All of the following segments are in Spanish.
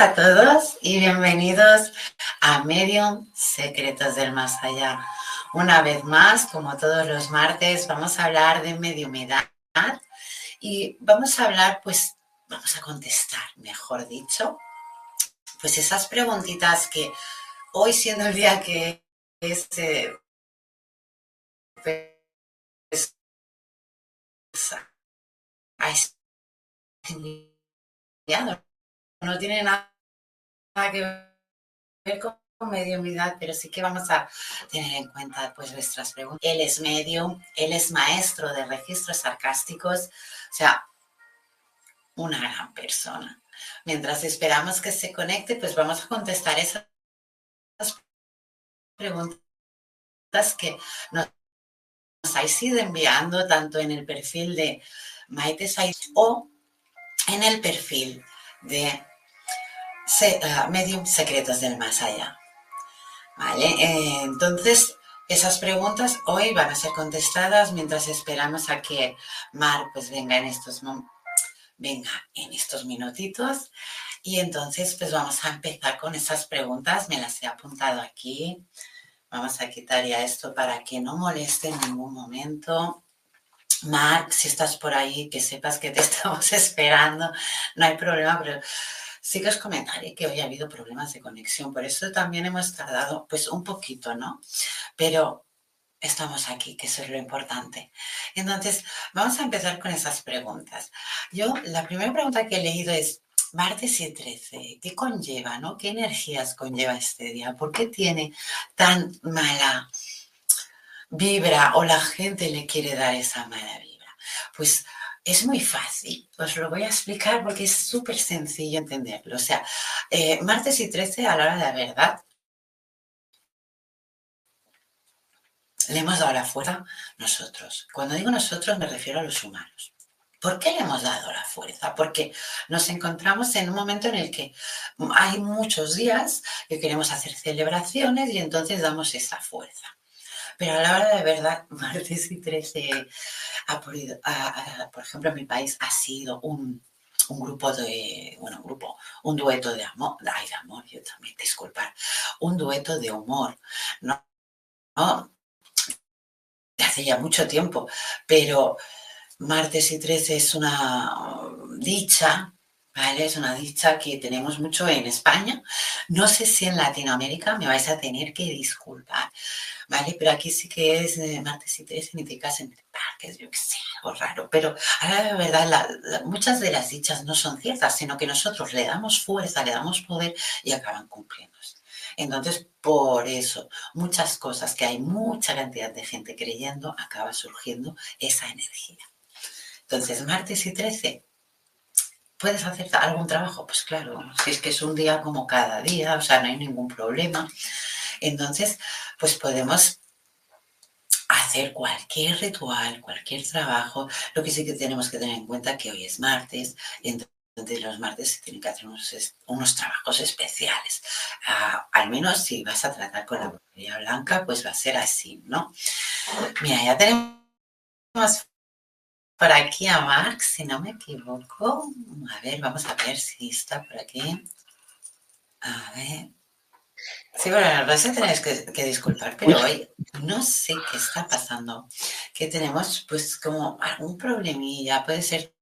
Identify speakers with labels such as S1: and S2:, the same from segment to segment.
S1: A todos y bienvenidos a Medium Secretos del Más Allá. Una vez más, como todos los martes, vamos a hablar de mediumidad y vamos a hablar, pues, vamos a contestar, mejor dicho, pues esas preguntitas que hoy siendo el día que es... Eh, pues, no tiene nada que ver con mediumidad, pero sí que vamos a tener en cuenta pues nuestras preguntas. Él es medium, él es maestro de registros sarcásticos, o sea, una gran persona. Mientras esperamos que se conecte, pues vamos a contestar esas preguntas que nos, habéis ido enviando tanto en el perfil de Maite Saiz o en el perfil de uh, Medium Secretos del Más Allá. ¿Vale? Eh, entonces, esas preguntas hoy van a ser contestadas mientras esperamos a que Mar pues venga en estos venga en estos minutitos y entonces pues vamos a empezar con esas preguntas me las he apuntado aquí vamos a quitar ya esto para que no moleste en ningún momento Mar, si estás por ahí, que sepas que te estamos esperando, no hay problema, pero sí que os comentaré que hoy ha habido problemas de conexión, por eso también hemos tardado pues un poquito, ¿no? Pero estamos aquí, que eso es lo importante. Entonces, vamos a empezar con esas preguntas. Yo, la primera pregunta que he leído es, martes y 13, ¿qué conlleva, no? ¿Qué energías conlleva este día? ¿Por qué tiene tan mala vibra o la gente le quiere dar esa mala vibra? Pues es muy fácil, os lo voy a explicar porque es súper sencillo entenderlo. O sea, eh, martes y 13 a la hora de la verdad, le hemos dado la fuerza nosotros. Cuando digo nosotros me refiero a los humanos. ¿Por qué le hemos dado la fuerza? Porque nos encontramos en un momento en el que hay muchos días que queremos hacer celebraciones y entonces damos esa fuerza. Pero a la hora de verdad, martes y 13, ha podido, por ejemplo, en mi país ha sido un, grupo de, bueno, un grupo, un dueto de amor, ay, de amor, yo también, disculpar, un dueto de humor, ¿no? ¿no? Hace ya mucho tiempo, pero martes y 13 es una dicha ¿vale? Es una dicha que tenemos mucho en España. No sé si en Latinoamérica me vais a tener que disculpar, ¿vale? Pero aquí sí que es eh, martes y tres en caso en el yo qué sé, algo raro. Pero ahora la verdad, muchas de las dichas no son ciertas, sino que nosotros le damos fuerza, le damos poder y acaban cumpliéndose. Entonces, por eso, muchas cosas que hay mucha cantidad de gente creyendo, acaba surgiendo esa energía. Entonces, martes y 13, ¿puedes hacer algún trabajo? Pues claro, si es que es un día como cada día, o sea, no hay ningún problema. Entonces, pues podemos hacer cualquier ritual, cualquier trabajo. Lo que sí que tenemos que tener en cuenta que hoy es martes, entonces los martes se tienen que hacer unos, trabajos especiales. Ah, al menos si vas a tratar con la brujería blanca, pues va a ser así, ¿no? Mira, ya tenemos por aquí a Marx, si no me equivoco. A ver, vamos a ver si está por aquí. A ver. Sí, bueno, la verdad tenéis que, que disculpar, pero hoy no sé qué está pasando. Que tenemos pues como algún problemilla, puede ser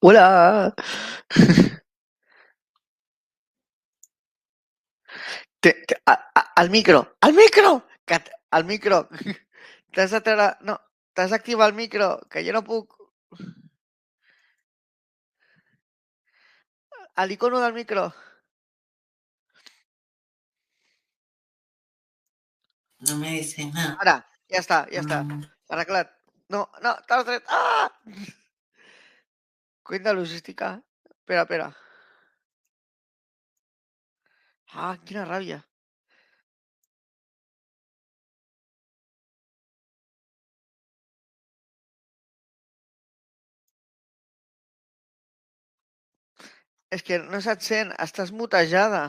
S2: Hola. al micro, al micro, al micro. T'has de No, t'has d'activar el micro, que yo no. Al icono del micro.
S1: No me dice nada.
S2: Ahora, ya está, ya está. Para mm. claro. No, no, estás ¡Ah! Cuenta logística. Espera, espera. Ah, qué rabia. Es que no se't sent, estàs mutejada.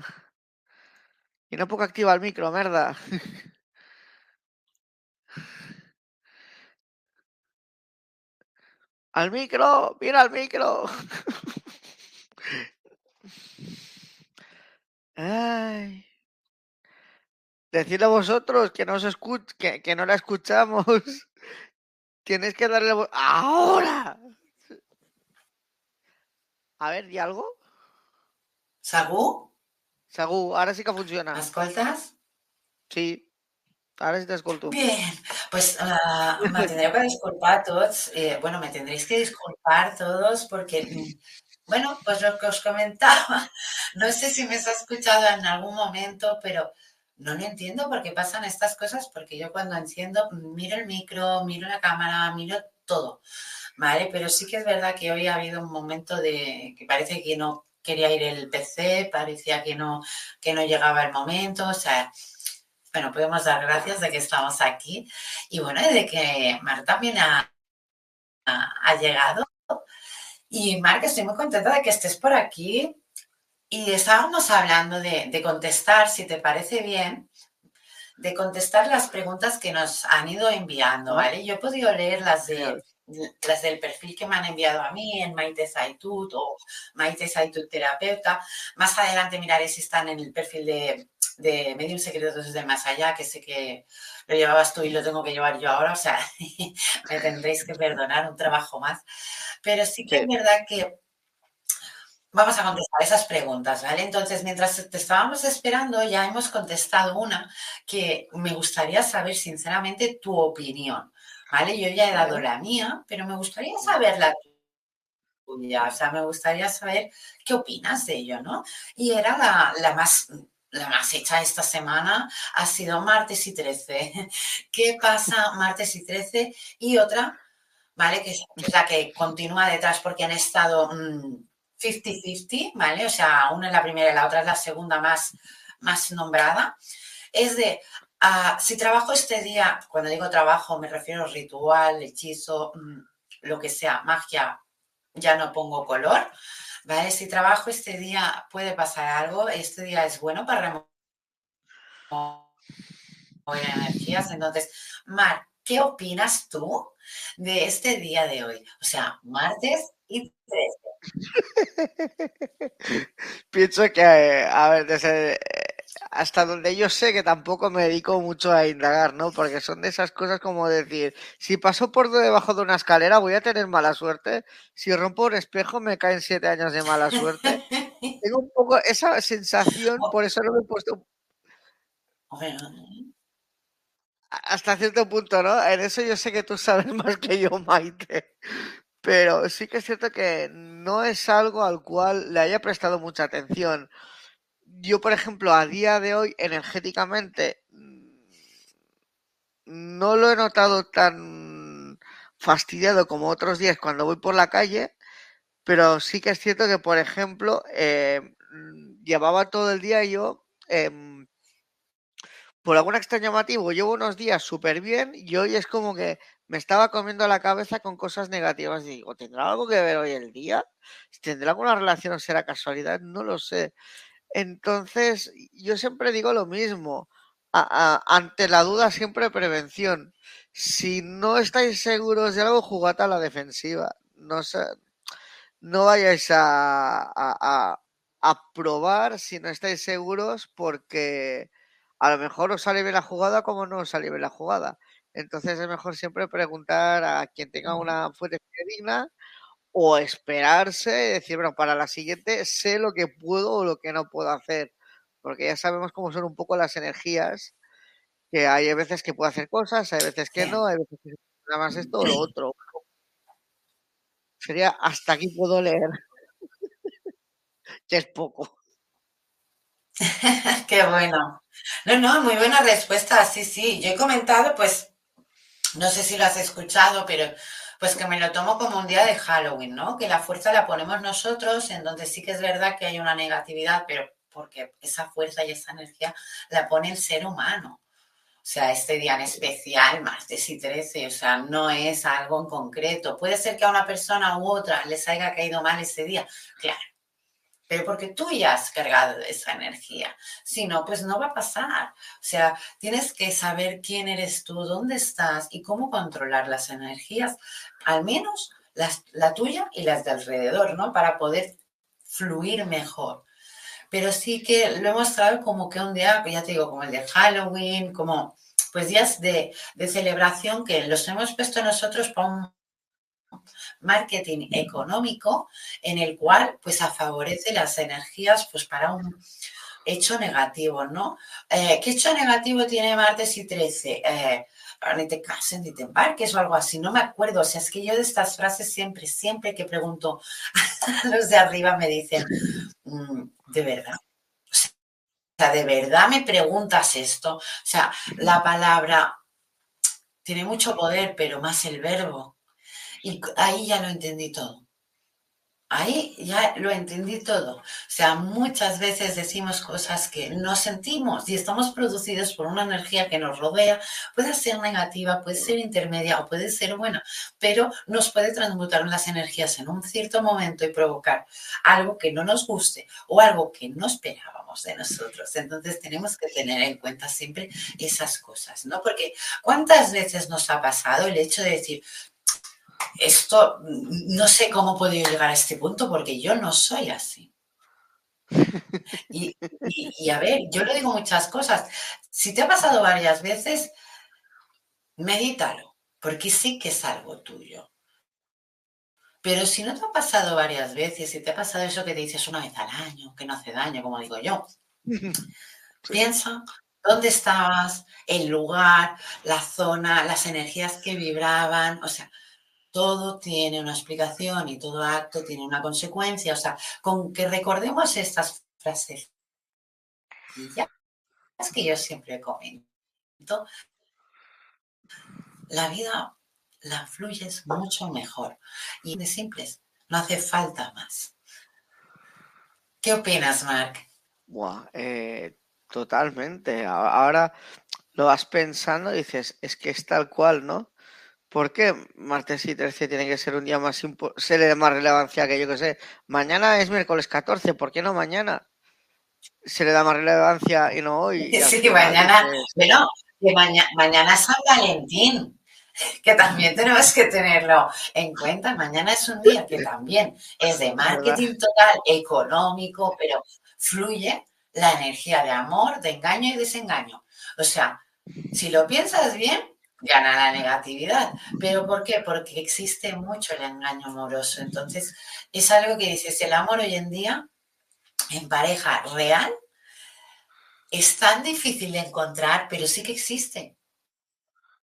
S2: I no puc activar el micro, merda. Al micro, mira al micro. Ay. Decirle a vosotros que no os escuch que, que no la escuchamos. Tienes que darle ahora. A ver, ¿y algo?
S1: ¿Sagú?
S2: Sagú, ahora sí que funciona.
S1: ¿Me escoltas?
S2: Sí. Ahora sí te escolto.
S1: Bien, pues uh, me tendré que disculpar a todos. Eh, bueno, me tendréis que disculpar todos porque, bueno, pues lo que os comentaba, no sé si me has escuchado en algún momento, pero no lo entiendo por qué pasan estas cosas, porque yo cuando enciendo miro el micro, miro la cámara, miro todo, ¿vale? Pero sí que es verdad que hoy ha habido un momento de que parece que no quería ir el PC, parecía que no, que no llegaba el momento, o sea, bueno, podemos dar gracias de que estamos aquí y bueno, de que Mar también ha, ha, llegado. Y Mar, estoy muy contenta de que estés por aquí. Y estábamos hablando de, de contestar, si te parece bien, de contestar las preguntas que nos han ido enviando, ¿vale? Yo he podido leer las de las del perfil que me han enviado a mí en Maite Saitut o Maite Saitut Terapeuta. Más adelante miraré si están en el perfil de, de Medium Secretos desde Más Allá, que sé que lo llevabas tú y lo tengo que llevar yo ahora, o sea, me tendréis que perdonar un trabajo más. Pero sí que es verdad que Vamos a contestar esas preguntas, ¿vale? Entonces, mientras te estábamos esperando, ya hemos contestado una que me gustaría saber sinceramente tu opinión. ¿Vale? Yo ya he dado la mía, pero me gustaría saber la tuya, o sea, me gustaría saber qué opinas de ello, ¿no? Y era la, la más la más hecha esta semana ha sido martes y 13. ¿Qué pasa martes y 13? Y otra, ¿vale? Que es la que continúa detrás porque han estado 50-50, mm, ¿vale? O sea, una es la primera y la otra es la segunda más, más nombrada. Es de Ah, si trabajo este día, cuando digo trabajo me refiero a ritual, hechizo, mm, lo que sea, magia, ya no pongo color, ¿vale? Si trabajo este día puede pasar algo, este día es bueno para remover energías. Entonces, Mar, ¿qué opinas tú de este día de hoy? O sea, martes y 13.
S2: Pienso que, a ver, desde hasta donde yo sé que tampoco me dedico mucho a indagar, ¿no? Porque son de esas cosas como decir, si paso por debajo de una escalera voy a tener mala suerte, si rompo un espejo me caen siete años de mala suerte. Tengo un poco esa sensación, por eso no me he puesto... Hasta cierto punto, ¿no? En eso yo sé que tú sabes más que yo, Maite. Pero sí que es cierto que no es algo al cual le haya prestado mucha atención yo, por ejemplo, a día de hoy, energéticamente, no lo he notado tan fastidiado como otros días cuando voy por la calle, pero sí que es cierto que, por ejemplo, eh, llevaba todo el día yo, em, por algún extraño motivo, llevo unos días súper bien y hoy es como que me estaba comiendo la cabeza con cosas negativas. Digo, ¿tendrá algo que ver hoy el día? ¿Tendrá alguna relación o será casualidad? No lo sé. Entonces, yo siempre digo lo mismo. ante la duda, siempre prevención. Si no estáis seguros de algo, jugad a la defensiva. No, no vayáis a, a, probar si no estáis seguros, porque a lo mejor os sale bien la jugada como no os sale bien la jugada. Entonces es mejor siempre preguntar a quien tenga una fuente digna o esperarse y decir, bueno, para la siguiente sé lo que puedo o lo que no puedo hacer, porque ya sabemos cómo son un poco las energías, que hay veces que puedo hacer cosas, hay veces que no, hay veces que nada más esto o lo otro. Sería hasta aquí puedo leer, que es poco.
S1: Qué bueno. No, no, muy buena respuesta, sí, sí. Yo he comentado, pues, no sé si lo has escuchado, pero pues que me lo tomo como un día de Halloween, ¿no? Que la fuerza la ponemos nosotros, en donde sí que es verdad que hay una negatividad, pero porque esa fuerza y esa energía la pone el ser humano. O sea, este día en especial, martes y 13, o sea, no es algo en concreto. Puede ser que a una persona u otra les haya caído mal ese día, claro, pero porque tú ya has cargado esa energía. Si no, pues no va a pasar. O sea, tienes que saber quién eres tú, dónde estás y cómo controlar las energías, al menos la tuya y las de alrededor, ¿no? Para poder fluir mejor. Pero sí que lo hemos traído como que un día, ya te digo, como el de Halloween, como pues días de, de celebración que los hemos puesto nosotros para un marketing económico en el cual pues favorece las energías pues para un hecho negativo, ¿no? Eh, ¿Qué hecho negativo tiene martes y 13? Eh, ni te cases ni te embarques o algo así, no me acuerdo, o sea, es que yo de estas frases siempre, siempre que pregunto a los de arriba me dicen, mm, de verdad, o sea, de verdad me preguntas esto, o sea, la palabra tiene mucho poder, pero más el verbo. Y ahí ya lo entendí todo. Ahí ya lo entendí todo. O sea, muchas veces decimos cosas que no sentimos y estamos producidos por una energía que nos rodea. Puede ser negativa, puede ser intermedia o puede ser buena, pero nos puede transmutar las energías en un cierto momento y provocar algo que no nos guste o algo que no esperábamos de nosotros. Entonces tenemos que tener en cuenta siempre esas cosas, ¿no? Porque ¿cuántas veces nos ha pasado el hecho de decir, esto no sé cómo he podido llegar a este punto porque yo no soy así. Y, a ver, yo le digo muchas cosas. Si te ha pasado varias veces, medítalo, porque sí que es algo tuyo. Pero si no te ha pasado varias veces, si te ha pasado eso que te dices una vez al año, que no hace daño, como digo yo, piensa dónde estabas, el lugar, la zona, las energías que vibraban, o sea, todo tiene una explicación y todo acto tiene una consecuencia. O sea, con que recordemos estas frases es que yo siempre comento, la vida la fluyes mucho mejor y de simples, no hace falta más. ¿Qué opinas, Mark?
S2: Eh, totalmente. Ahora lo vas pensando y dices, es que es tal cual, ¿no? ¿Por qué martes y 13 tiene que ser un día más se le da más relevancia que yo que sé? Mañana es miércoles 14, ¿por qué no mañana? Se le da más relevancia y no hoy.
S1: sí, mañana, bueno, que mañana, es San Valentín, que también tenemos que tenerlo en cuenta. Mañana es un día que también es de marketing total, económico, pero fluye la energía de amor, de engaño y desengaño. O sea, si lo piensas bien, gana la negatividad. ¿Pero por qué? Porque existe mucho el engaño amoroso. Entonces, es algo que dices, el amor hoy en día, en pareja real, es tan difícil de encontrar, pero sí que existe.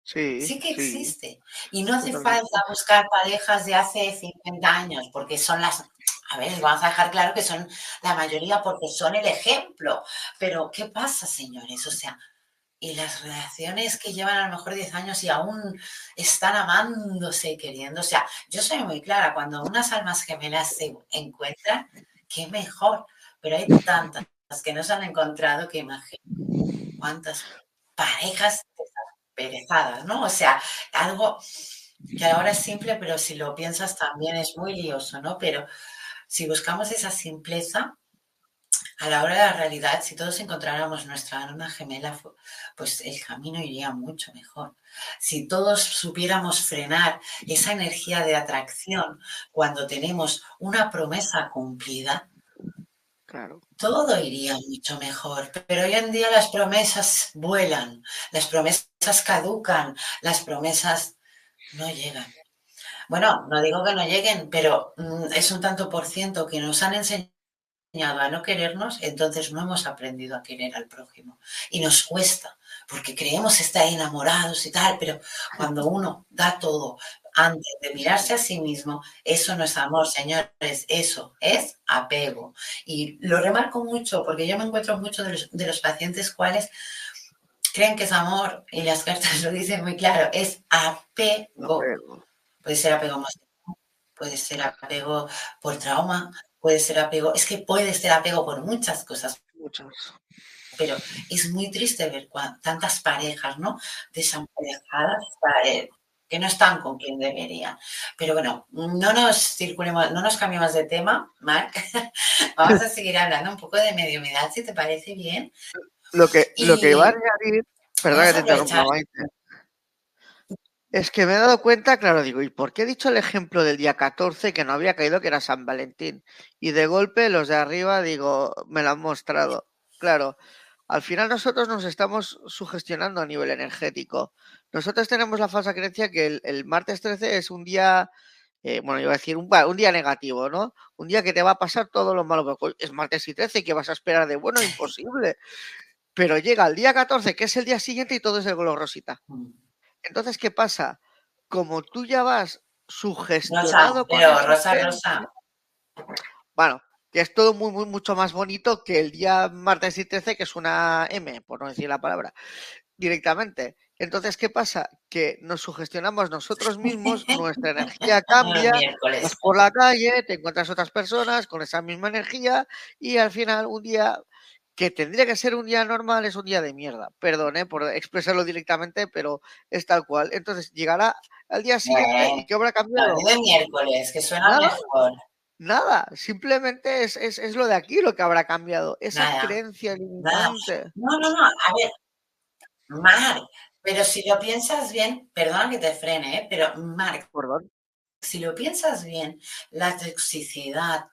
S2: Sí,
S1: sí que existe. Y no hace falta buscar parejas de hace 50 años, porque son las... A ver, vamos a dejar claro que son la mayoría porque son el ejemplo. Pero, ¿qué pasa, señores? O sea, y las relaciones que llevan a lo mejor 10 años y aún están amándose y queriendo. O sea, yo soy muy clara, cuando unas almas gemelas se encuentran, qué mejor. Pero hay tantas que no se han encontrado que imagino cuántas parejas perezadas, ¿no? O sea, algo que ahora es simple, pero si lo piensas también es muy lioso, ¿no? Pero si buscamos esa simpleza, a la hora de la realidad, si todos encontráramos nuestra alma gemela, pues el camino iría mucho mejor. Si todos supiéramos frenar esa energía de atracción cuando tenemos una promesa cumplida,
S2: claro.
S1: todo iría mucho mejor. Pero hoy en día las promesas vuelan, las promesas caducan, las promesas no llegan. Bueno, no digo que no lleguen, pero mm, es un tanto por ciento que nos han enseñado a no querernos, entonces no hemos aprendido a querer al prójimo. Y nos cuesta, porque creemos estar enamorados y tal, pero cuando uno da todo antes de mirarse a sí mismo, eso no es amor, señores, eso es apego. Y lo remarco mucho, porque yo me encuentro muchos de los, de los pacientes cuales creen que es amor, y las cartas lo dicen muy claro, es apego. Puede ser apego más puede ser apego por trauma, puede ser apego, es que puede ser apego por muchas cosas.
S2: Muchas.
S1: Pero es muy triste ver tantas parejas, ¿no? Desamparejadas eh, que no están con quien deberían. Pero bueno, no nos circulemos, no nos cambiemos de tema, Marc. Vamos a seguir hablando un poco de mediumidad, si te parece bien.
S2: Lo que, lo que va a añadir, perdón que te interrumpa, es que me he dado cuenta, claro, digo, ¿y por qué he dicho el ejemplo del día 14 que no había caído que era San Valentín? Y de golpe los de arriba, digo, me lo han mostrado. Claro, al final nosotros nos estamos sugestionando a nivel energético. Nosotros tenemos la falsa creencia que el, martes 13 es un día, eh, bueno, iba a decir un, día negativo, ¿no? Un día que te va a pasar todo lo malo. Es martes y 13, que vas a esperar de bueno? Imposible. Pero llega el día 14, que es el día siguiente, y todo es de color rosita. Entonces, ¿qué pasa? Como tú ya vas sugestionado
S1: con pero rosa, rosa.
S2: Bueno, que es todo muy, muy, mucho más bonito que el día martes y 13, que es una M, por no decir la palabra, directamente. Entonces, ¿qué pasa? Que nos sugestionamos nosotros mismos, nuestra energía cambia, vas por la calle, te encuentras otras personas con esa misma energía y al final un día que tendría que ser un día normal, es un día de mierda. Perdón por expresarlo directamente, pero es tal cual. Entonces llegará al día siguiente y ¿qué habrá cambiado?
S1: de miércoles, que suena nada, mejor.
S2: Nada, simplemente es, es, lo de aquí lo que habrá cambiado. Esa creencia limitante.
S1: No, no, no, a ver, Marc, pero si lo piensas bien, perdón que te frene, ¿eh? pero Marc,
S2: Perdón.
S1: si lo piensas bien, la toxicidad,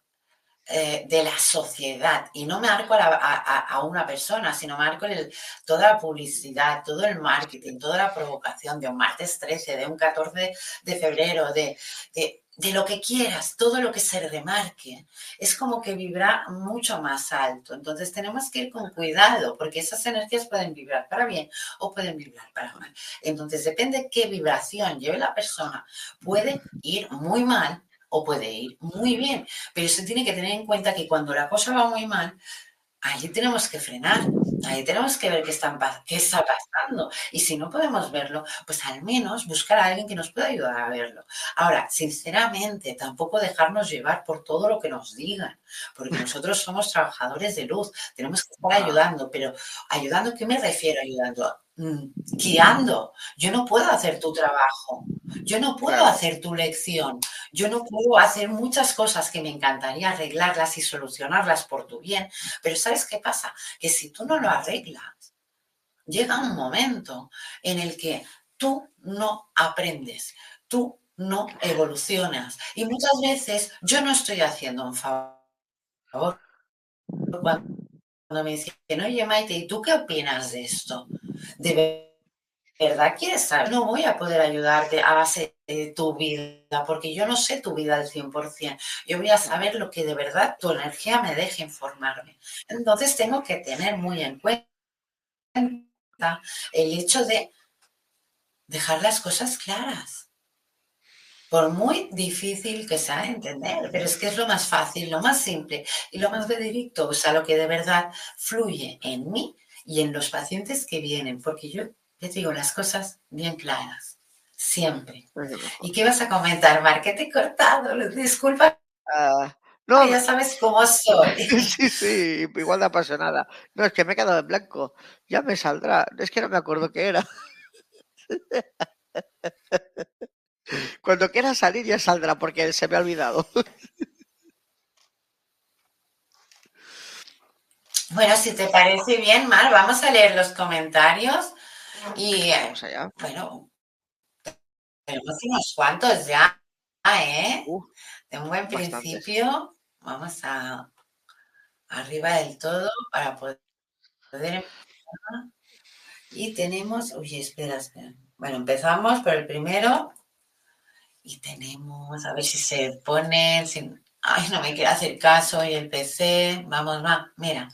S1: eh, de la sociedad. Y no me arco a, una persona, sino marco el, toda la publicidad, todo el marketing, toda la provocación de un martes 13, de un 14 de febrero, de, de, de lo que quieras, todo lo que se remarque. Es como que vibra mucho más alto. Entonces tenemos que ir con cuidado, porque esas energías pueden vibrar para bien o pueden vibrar para mal. Entonces depende qué vibración lleve la persona. Puede ir muy mal o puede ir muy bien, pero se tiene que tener en cuenta que cuando la cosa va muy mal, ahí tenemos que frenar, ahí tenemos que ver qué, está pasando. Y si no podemos verlo, pues al menos buscar a alguien que nos pueda ayudar a verlo. Ahora, sinceramente, tampoco dejarnos llevar por todo lo que nos digan, porque nosotros somos trabajadores de luz, tenemos que estar ayudando, pero ayudando, ¿qué me refiero ayudando? Mm, guiando. Yo no puedo hacer tu trabajo, yo no puedo hacer tu lección, yo no puedo hacer muchas cosas que me encantaría arreglarlas y solucionarlas por tu bien, pero ¿sabes qué pasa? Que si tú no lo arreglas, llega un momento en el que tú no aprendes, tú no evolucionas y muchas veces yo no estoy haciendo un favor me dicen, oye Maite, ¿y tú qué opinas de esto? ¿De verdad quieres saber? No voy a poder ayudarte a base de tu vida, porque yo no sé tu vida al 100%. Yo voy a saber lo que de verdad tu energía me deje informarme. Entonces tengo que tener muy en cuenta el hecho de dejar las cosas claras por muy difícil que sea entender, pero es que es lo más fácil, lo más simple y lo más directo, o sea, lo que de verdad fluye en mí y en los pacientes que vienen, porque yo les digo las cosas bien claras, siempre. ¿Y qué vas a comentar, Mar? Que te he cortado, disculpa. Uh, no, ya sabes cómo soy.
S2: Sí, sí, igual de apasionada. No, es que me he quedado en blanco. Ya me saldrá. Es que no me acuerdo qué era. Cuando quiera salir ya saldrá porque se me ha olvidado.
S1: Bueno, si te parece bien, Mar, vamos a leer los comentarios y
S2: vamos allá.
S1: bueno, tenemos unos cuantos ya, ¿eh? de un buen principio, vamos a arriba del todo para poder y tenemos, uy, espera, espera. Bueno, empezamos por el primero. Y tenemos, a ver si se pone, ay, no me quiere hacer caso y el PC, vamos, va, mira,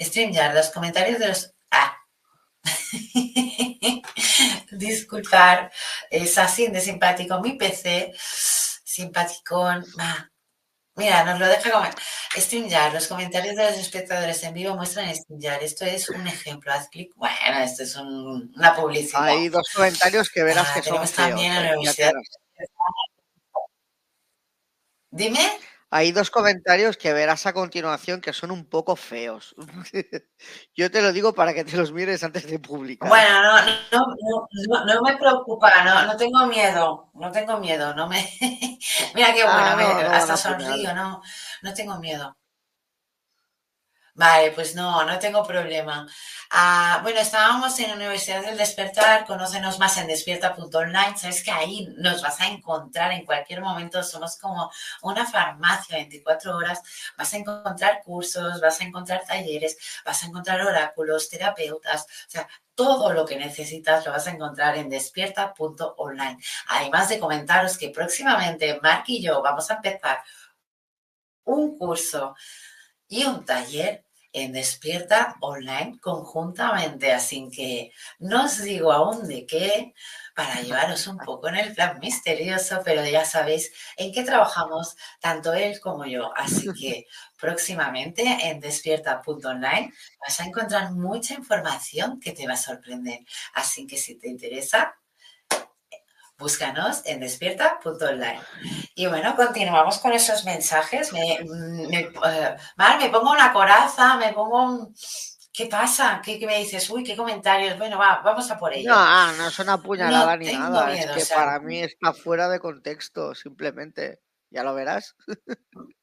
S1: StreamYard, los comentarios de los, ah, disculpar, es así de simpático, mi PC, simpaticón, va, Mira, nos lo deja como StreamYard. Los comentarios de los espectadores en vivo muestran StreamYard. Esto es un ejemplo. Haz clic. Bueno, esto es una publicidad.
S2: Hay dos comentarios que verás ah, que son
S1: también en la universidad. Dime.
S2: Hay dos comentarios que verás a continuación que son un poco feos. Yo te lo digo para que te los mires antes de publicar.
S1: Bueno, no, no, no, me preocupa, no, no tengo miedo, no tengo miedo, no me... Mira qué bueno, ah, hasta sonrío, no, no tengo miedo. Vale, pues no, no tengo problema. Ah, bueno, estábamos en la Universidad del Despertar, conócenos más en despierta.online, sabes que ahí nos vas a encontrar en cualquier momento, somos como una farmacia 24 horas, vas a encontrar cursos, vas a encontrar talleres, vas a encontrar oráculos, terapeutas, o sea, todo lo que necesitas lo vas a encontrar en despierta.online. Además de comentaros que próximamente Mark y yo vamos a empezar un curso y un taller en Despierta Online conjuntamente. Así que no os digo aún de qué para llevaros un poco en el plan misterioso, pero ya sabéis en qué trabajamos tanto él como yo. Así que próximamente en despierta.online vas a encontrar mucha información que te va a sorprender. Así que si te interesa, búscanos en despierta.online. Y bueno, continuamos con esos mensajes. Me, me, eh, me pongo una coraza, me pongo un... ¿Qué pasa? ¿Qué, me dices? Uy, qué comentarios. Bueno, va, vamos a por ello.
S2: No, ah, no es una puñalada ni nada. es que para mí está fuera de contexto, simplemente. Ya lo verás.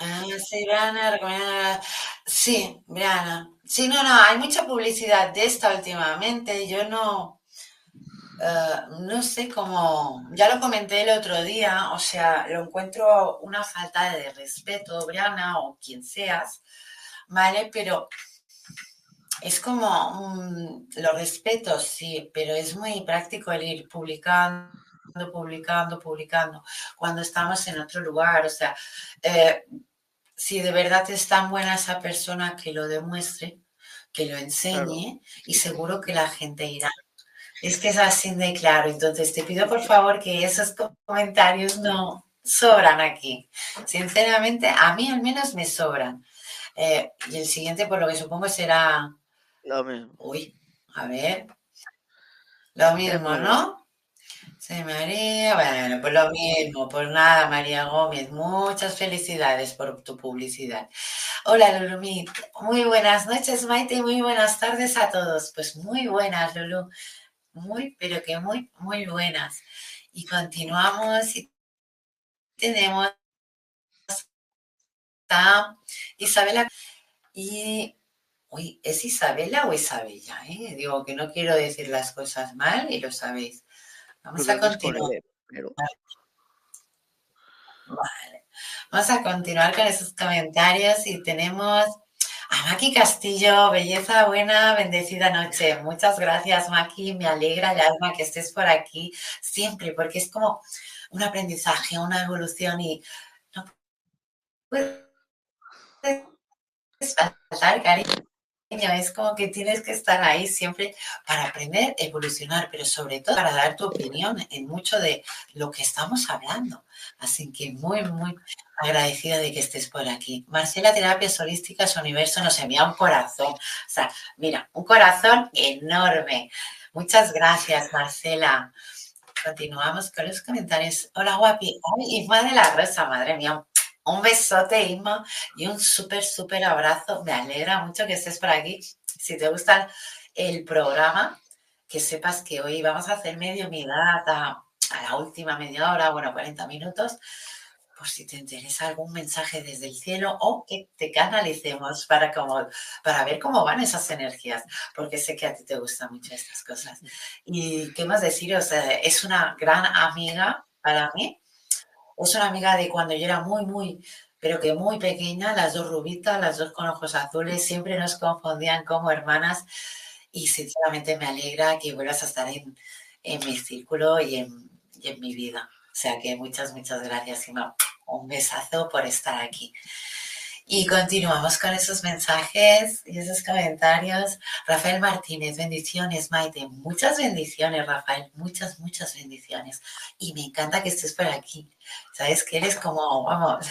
S1: Ah, sí, Briana, sí, Briana. Sí, no, no, hay mucha publicidad de esta últimamente. Yo no, eh, no sé cómo, ya lo comenté el otro día, o sea, lo encuentro una falta de respeto, Briana, o quien seas, ¿vale? Pero es como, lo respeto, sí, pero es muy práctico el ir publicando, publicando, publicando, cuando estamos en otro lugar, o sea, eh, si de verdad es tan buena esa persona que lo demuestre, que lo enseñe, y seguro que la gente irá es que es así de claro. Entonces te pido por favor que esos comentarios no sobran aquí. Sinceramente, a mí al menos me sobran. Eh, y el siguiente, por lo que supongo, será.
S2: Lo mismo.
S1: Uy, a ver. Lo mismo, ¿no? Sí, María. Bueno, pues lo mismo. Por nada, María Gómez. Muchas felicidades por tu publicidad. Hola, Lulumit. Muy buenas noches, Maite, y muy buenas tardes a todos. Pues muy buenas, Lulu muy, pero que muy, muy buenas. Y continuamos y tenemos a Isabela y Uy, ¿es Isabela o Isabella? Eh? Digo que no quiero decir las cosas mal y lo sabéis. Vamos a continuar. Vale. Vamos a continuar con esos comentarios y tenemos A Maki Castillo, belleza buena, bendecida noche. Muchas gracias, Maki. Me alegra el alma que estés por aquí siempre, porque es como un aprendizaje, una evolución y no puedes faltar, cariño. Es como que tienes que estar ahí siempre para aprender, evolucionar, pero sobre todo para dar tu opinión en mucho de lo que estamos hablando. Así que muy, muy agradecida de que estés por aquí. Marcela Terapias Holísticas Universo nos envía un corazón. O sea, mira, un corazón enorme. Muchas gracias, Marcela. Continuamos con los comentarios. Hola, guapi. Ay, Isma de la Rosa, madre mía. Un besote, Isma, y un súper, súper abrazo. Me alegra mucho que estés por aquí. Si te gusta el programa, que sepas que hoy vamos a hacer medio mi data a la última media hora, bueno, 40 minutos, por si te interesa algún mensaje desde el cielo o que te canalicemos para, como, para ver cómo van esas energías, porque sé que a ti te gustan mucho estas cosas. Y qué más deciros, es una gran amiga para mí, es una amiga de cuando yo era muy, muy, pero que muy pequeña, las dos rubitas, las dos con ojos azules, siempre nos confundían como hermanas y sinceramente me alegra que vuelvas a estar en, en mi círculo y en, y en mi vida. O sea que muchas, muchas gracias, y Un besazo por estar aquí. Y continuamos con esos mensajes y esos comentarios. Rafael Martínez, bendiciones, Maite. Muchas bendiciones, Rafael. Muchas, muchas bendiciones. Y me encanta que estés por aquí. Sabes que eres como, vamos.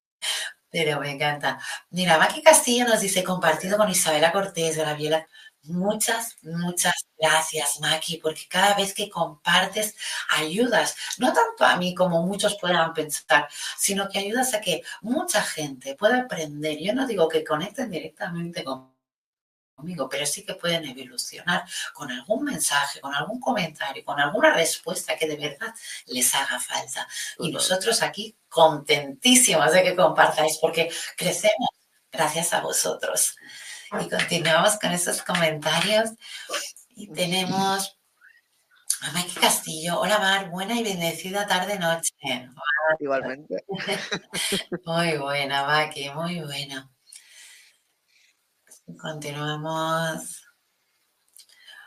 S1: Pero me encanta. Mira, Maki Castillo nos dice, compartido con Isabela Cortés de la Viola. Muchas, muchas gracias, Maki, porque cada vez que compartes ayudas, no tanto a mí como muchos puedan pensar, sino que ayudas a que mucha gente pueda aprender. Yo no digo que conecten directamente conmigo, pero sí que pueden evolucionar con algún mensaje, con algún comentario, con alguna respuesta que de verdad les haga falta. Y nosotros aquí contentísimos de que compartáis, porque crecemos gracias a vosotros. Y continuamos con esos comentarios. Y tenemos a Mike Castillo. Hola, Mar. Buena y bendecida tarde-noche.
S2: Igualmente.
S1: Muy buena, Maki. Muy buena. Continuamos.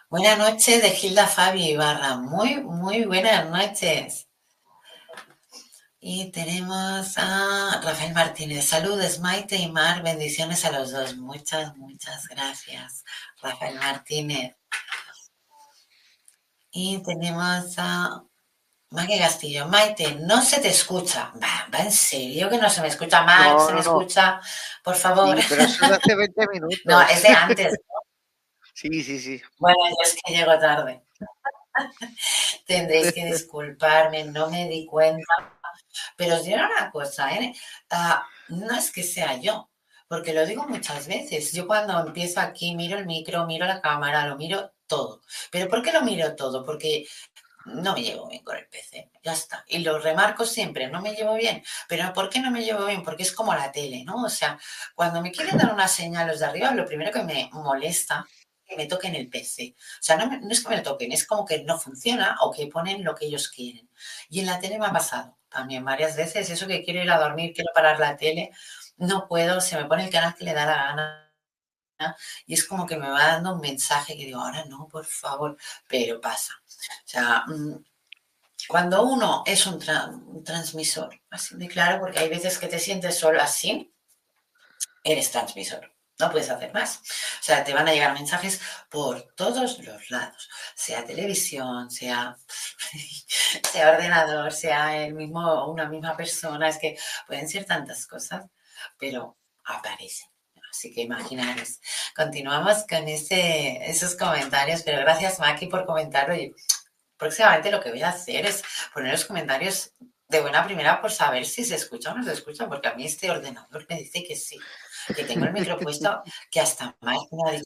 S1: Buenas noches de Gilda Fabio Ibarra. Muy, muy buenas noches. Y tenemos a Rafael Martínez. Saludos, Maite y Mar. Bendiciones a los dos. Muchas, muchas gracias, Rafael Martínez. Y tenemos a Maite Castillo. Maite, no se te escucha. Va, va en serio que no se me escucha mal. se me escucha, por favor.
S2: pero eso es hace 20 minutos.
S1: No, es de antes. ¿no?
S2: Sí, sí, sí.
S1: Bueno, yo es que llego tarde. Tendréis que disculparme, no me di cuenta pero os diré una cosa, ¿eh? Ah, no es que sea yo, porque lo digo muchas veces. Yo cuando empiezo aquí miro el micro, miro la cámara, lo miro todo. ¿Pero por qué lo miro todo? Porque no me llevo bien con el PC, ya está. Y lo remarco siempre, no me llevo bien. Pero ¿por qué no me llevo bien? Porque es como la tele, ¿no? O sea, cuando me quieren dar una señal los de arriba, lo primero que me molesta que me toquen el PC. O sea, no, es que me lo toquen, es como que no funciona o que ponen lo que ellos quieren. Y en la tele me ha pasado también varias veces, eso que quiero ir a dormir, quiero parar la tele, no puedo, se me pone el canal que le da la gana. Y es como que me va dando un mensaje que digo, ahora no, por favor, pero pasa. O sea, mm, cuando uno es un, tra un transmisor, así de claro, porque hay veces que te sientes solo así, eres transmisor. No puedes hacer más. O sea, te van a llegar mensajes por todos los lados, sea televisión, sea, sea ordenador, sea el mismo, una misma persona. Es que pueden ser tantas cosas, pero aparecen. Así que imaginaros. Continuamos con ese, esos comentarios, pero gracias Maki por comentarlo. Y próximamente lo que voy a hacer es poner los comentarios de buena primera por saber si se escucha o no se escucha, porque a mí este ordenador me dice que sí que tengo el micro puesto, que hasta más me ha dicho,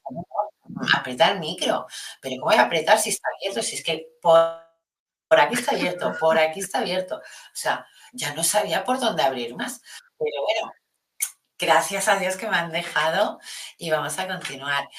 S1: apretar el micro. Pero ¿cómo voy a apretar si está abierto? Si es que por, por aquí está abierto, por aquí está abierto. O sea, ya no sabía por dónde abrir más. Pero bueno, gracias a Dios que me han dejado y vamos a continuar.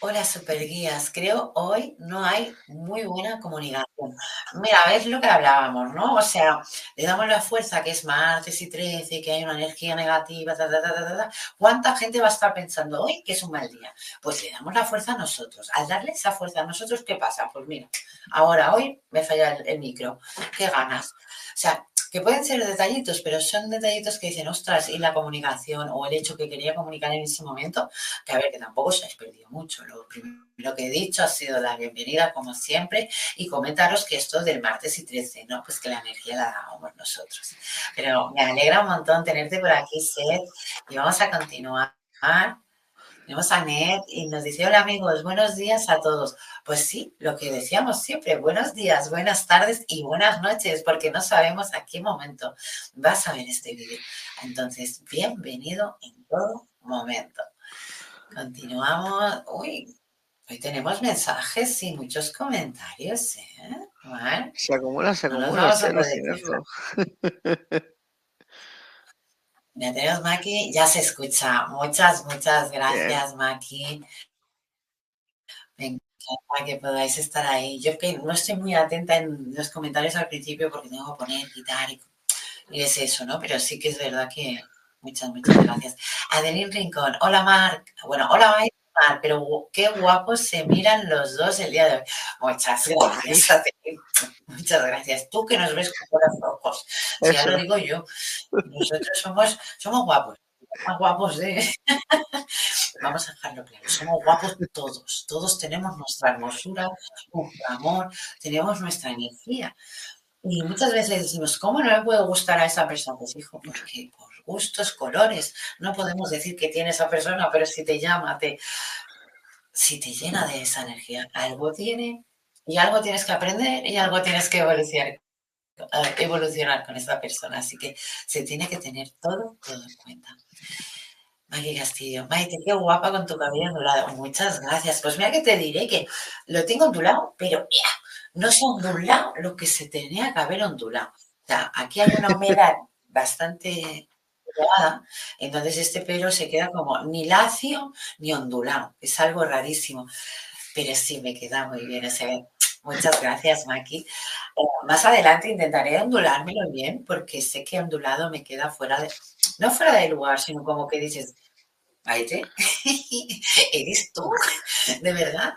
S1: Hola, superguías. Creo hoy no hay muy buena comunicación. Mira, ves lo que hablábamos, ¿no? O sea, le damos la fuerza que es martes y 13, que hay una energía negativa, ta, ta, ta, ta, ta, ¿Cuánta gente va a estar pensando hoy que es un mal día? Pues le damos la fuerza a nosotros. Al darle esa fuerza a nosotros, ¿qué pasa? Pues mira, ahora, hoy me falla el, el micro. ¿Qué ganas? O sea, que pueden ser detallitos, pero son detallitos que dicen, ostras, y la comunicación o el hecho que quería comunicar en ese momento, que a ver, que tampoco os habéis perdido mucho. Lo primero que he dicho ha sido la bienvenida, como siempre, y comentaros que esto del martes y 13, ¿no? Pues que la energía la damos nosotros. Pero me alegra un montón tenerte por aquí, Seth, y vamos a continuar. Tenemos a Ned y nos dice, hola amigos, buenos días a todos. Pues sí, lo que decíamos siempre, buenos días, buenas tardes y buenas noches, porque no sabemos a qué momento vas a ver este vídeo. Entonces, bienvenido en todo momento. Continuamos. Uy, hoy tenemos mensajes y muchos comentarios, ¿eh?
S2: ¿Vale? Se acumula, se acumula.
S1: Ya tenemos, Maki, ya se escucha. Muchas, muchas gracias, Maki. Me encanta que podáis estar ahí. Yo que no estoy muy atenta en los comentarios al principio porque tengo que poner, quitar y, y es eso, ¿no? Pero sí que es verdad que muchas, muchas gracias. Adeline Rincón, hola Marc. Bueno, hola Mike pero qué guapos se miran los dos el día de hoy. Muchas gracias. Muchas gracias. Tú que nos ves con los ojos. Ya lo digo yo. Nosotros somos, somos guapos. Más guapos de. Vamos a dejarlo claro. Somos guapos todos. Todos tenemos nuestra hermosura, nuestro amor, tenemos nuestra energía. Y muchas veces decimos, ¿cómo no me puede gustar a esa persona? Pues hijo, porque por gustos, colores. No podemos decir que tiene esa persona, pero si te llama, te, si te llena de esa energía, algo tiene y algo tienes que aprender y algo tienes que evolucionar, evolucionar con esa persona. Así que se tiene que tener todo, todo en cuenta. Maggie Castillo, Maite, qué guapa con tu cabello ondulado. Muchas gracias. Pues mira que te diré que lo tengo ondulado, pero no se ondulado lo que se tenía que haber ondulado. O sea, aquí hay una humedad bastante entonces este pelo se queda como ni lacio ni ondulado. Es algo rarísimo, pero sí me queda muy bien ese. Muchas gracias, Maki. Eh, más adelante intentaré ondulármelo bien porque sé que ondulado me queda fuera de, no fuera de lugar, sino como que dices, Maite, eres tú, de verdad.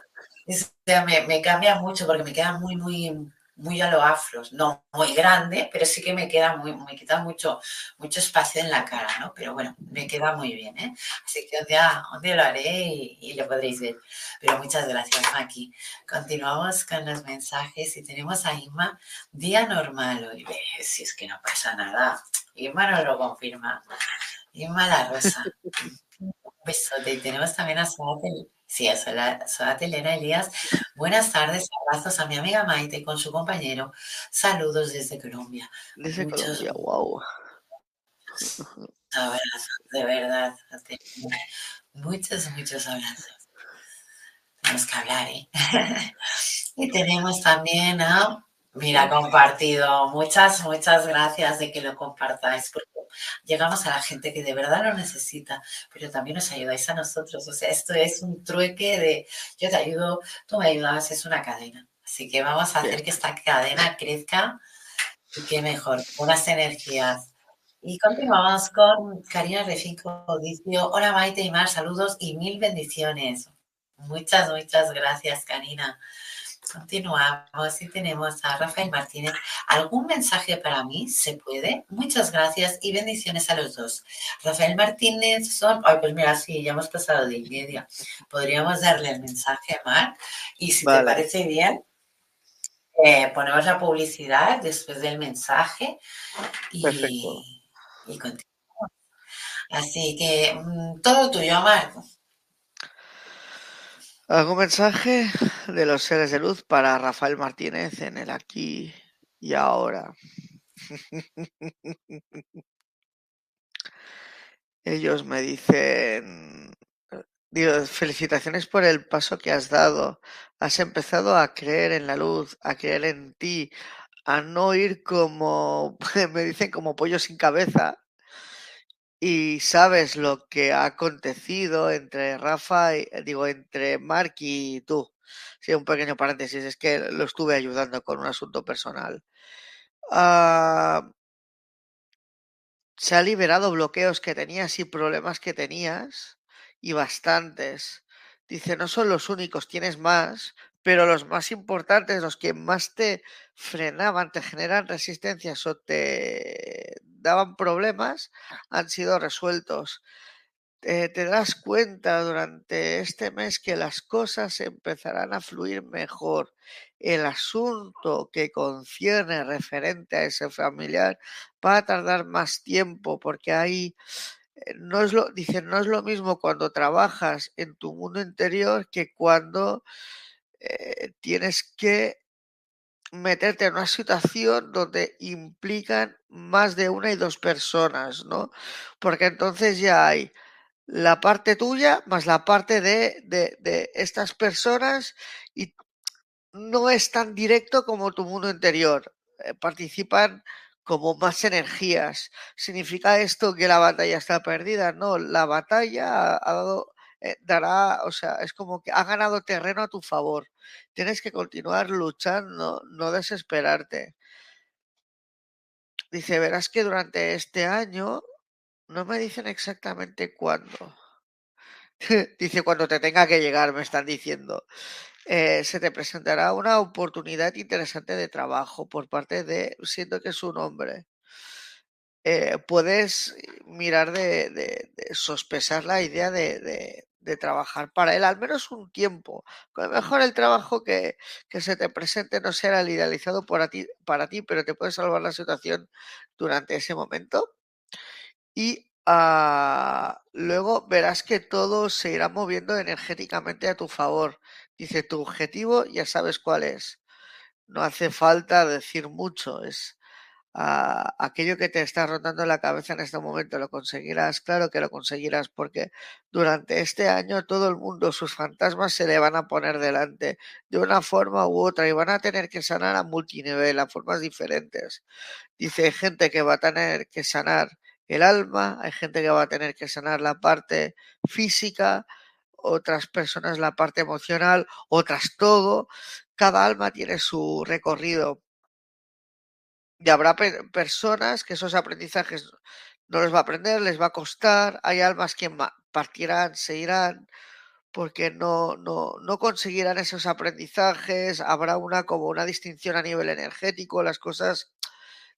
S1: me, me, cambia mucho porque me queda muy, muy, muy a lo afros, no muy grande, pero sí que me queda muy, me quita mucho, mucho espacio en la cara, ¿no? Pero bueno, me queda muy bien, ¿eh? Así que un día, lo haré y, lo podréis ver. Pero muchas gracias, Maki. Continuamos con los mensajes y tenemos a Inma, día normal hoy. Si es que no pasa nada. Inma nos lo confirma. Inma la Rosa. Un besote. Y tenemos también a Suárez Sí, soy, la, soy Elena Elías. Buenas tardes, abrazos a mi amiga Maite con su compañero. Saludos desde Colombia.
S2: Desde Colombia, wow.
S1: Abrazos, de verdad. Muchos, muchos abrazos. Tenemos que hablar, ¿eh? y tenemos también a Mira, compartido. Muchas, muchas gracias de que lo compartáis, porque llegamos a la gente que de verdad lo necesita, pero también nos ayudáis a nosotros. O sea, esto es un trueque de yo te ayudo, tú me ayudas, es una cadena. Así que vamos a hacer que esta cadena crezca y que mejor, unas energías. Y continuamos con Karina Refico, dice, hola Maite y Mar, saludos y mil bendiciones. Muchas, muchas gracias, Karina. Continuamos y tenemos a Rafael Martínez. ¿Algún mensaje para mí? ¿Se puede? Muchas gracias y bendiciones a los dos. Rafael Martínez son... Ay, pues mira, sí, ya hemos pasado de media. Podríamos darle el mensaje a Mar y si te parece bien, eh, ponemos la publicidad después del mensaje y, y continuamos. Así que mm, todo tuyo, Marco.
S2: ¿Algún mensaje de los seres de luz para Rafael Martínez en el aquí y ahora? Ellos me dicen, digo, felicitaciones por el paso que has dado. Has empezado a creer en la luz, a creer en ti, a no ir como, me dicen, como pollo sin cabeza. Y sabes lo que ha acontecido entre Rafa, y, digo, entre Mark y tú. Sí, un pequeño paréntesis, es que lo estuve ayudando con un asunto personal. Ah, se ha liberado bloqueos que tenías y problemas que tenías, y bastantes. Dice, no son los únicos, tienes más, pero los más importantes, los que más te frenaban, te generan resistencias o te daban problemas, han sido resueltos. te das cuenta durante este mes que las cosas empezarán a fluir mejor. El asunto que concierne referente a ese familiar va a tardar más tiempo porque hay eh, no es lo, no es lo mismo cuando trabajas en tu mundo interior que cuando eh, tienes que meterte en una situación donde implican más de una y dos personas, ¿no? Porque entonces ya hay la parte tuya más la parte de, de, estas personas y no es tan directo como tu mundo interior. Eh, participan como más energías. ¿Significa esto que la batalla está perdida? No, la batalla ha dado eh, dará, o sea, es como que ha ganado terreno a tu favor. Tienes que continuar luchando, no desesperarte. Dice, verás que durante este año no me dicen exactamente cuándo. Dice, cuando te tenga que llegar, me están diciendo. Eh, se te presentará una oportunidad interesante de trabajo por parte de, siento que es un hombre, eh, puedes mirar de, de, sospesar la idea de, de trabajar para él, al menos un tiempo. A lo mejor el trabajo que, que se te presente no será el idealizado para ti, para ti, pero te puede salvar la situación durante ese momento. Y uh, luego verás que todo se irá moviendo energéticamente a tu favor. Dice, tu objetivo ya sabes cuál es. No hace falta decir mucho, es aquello que te está rotando la cabeza en este momento, lo conseguirás, claro que lo conseguirás, porque durante este año todo el mundo, sus fantasmas se le van a poner delante de una forma u otra y van a tener que sanar a multinivel, a formas diferentes. Dice, hay gente que va a tener que sanar el alma, hay gente que va a tener que sanar la parte física, otras personas la parte emocional, otras todo. Cada alma tiene su recorrido y habrá personas que esos aprendizajes no les va a aprender, les va a costar. Hay almas que partirán, se irán, porque no, no, no conseguirán esos aprendizajes. Habrá una como una distinción a nivel energético, las cosas.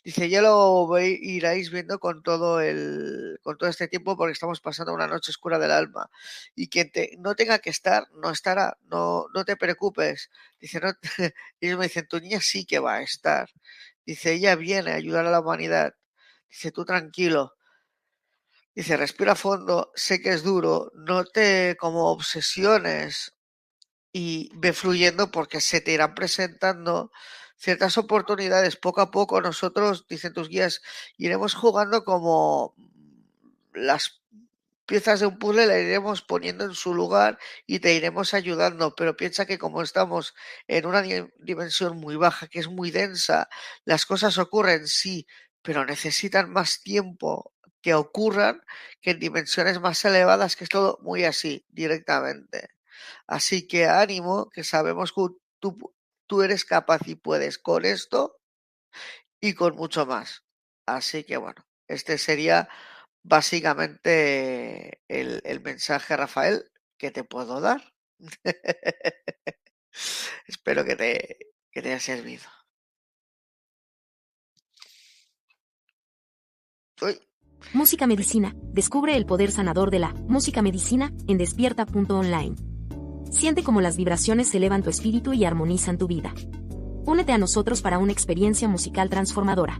S2: Dice, ya lo iráis viendo con todo el, con todo este tiempo porque estamos pasando una noche oscura del alma. Y quien te, no tenga que estar, no estará, no, no te preocupes. Dice, no, ellos me dicen, tu niña sí que va a estar. Dice, ella viene a ayudar a la humanidad. Dice, tú tranquilo. Dice, respira fondo, sé que es duro, no te como obsesiones y ve fluyendo porque se te irán presentando ciertas oportunidades poco a poco. Nosotros, dicen tus guías, iremos jugando como las piezas de un puzzle la iremos poniendo en su lugar y te iremos ayudando, pero piensa que como estamos en una dimensión muy baja, que es muy densa, las cosas ocurren, sí, pero necesitan más tiempo que ocurran que en dimensiones más elevadas, que es todo muy así, directamente. Así que ánimo, que sabemos que tú, tú eres capaz y puedes con esto y con mucho más. Así que bueno, este sería básicamente el, el mensaje, Rafael, que te puedo dar. Espero que te, que te haya servido.
S3: Música Medicina. Descubre el poder sanador de la música medicina en despierta.online. Siente cómo las vibraciones elevan tu espíritu y armonizan tu vida. Únete a nosotros para una experiencia musical transformadora.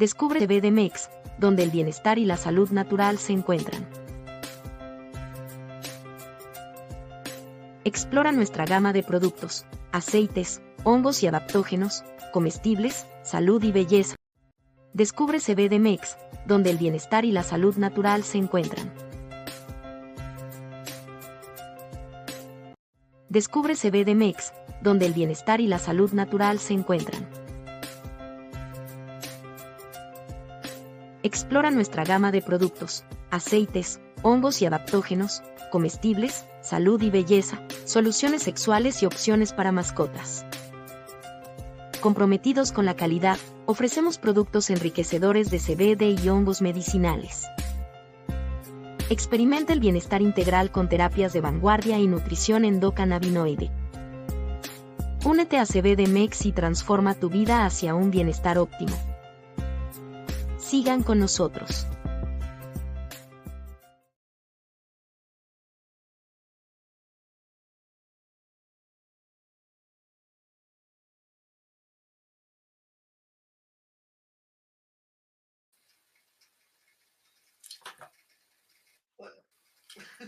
S3: Descubre BDMEX, donde el bienestar y la salud natural se encuentran. Explora nuestra gama de productos, aceites, hongos y adaptógenos, comestibles, salud y belleza. Descubre CBDMEX, donde el bienestar y la salud natural se encuentran. Descubre CBDMEX, donde el bienestar y la salud natural se encuentran. Explora nuestra gama de productos, aceites, hongos y adaptógenos, comestibles, salud y belleza, soluciones sexuales y opciones para mascotas. Comprometidos con la calidad, ofrecemos productos enriquecedores de CBD y hongos medicinales. Experimenta el bienestar integral con terapias de vanguardia y nutrición endocannabinoide. Únete a CBD Mex y transforma tu vida hacia un bienestar óptimo. Sigan con nosotros.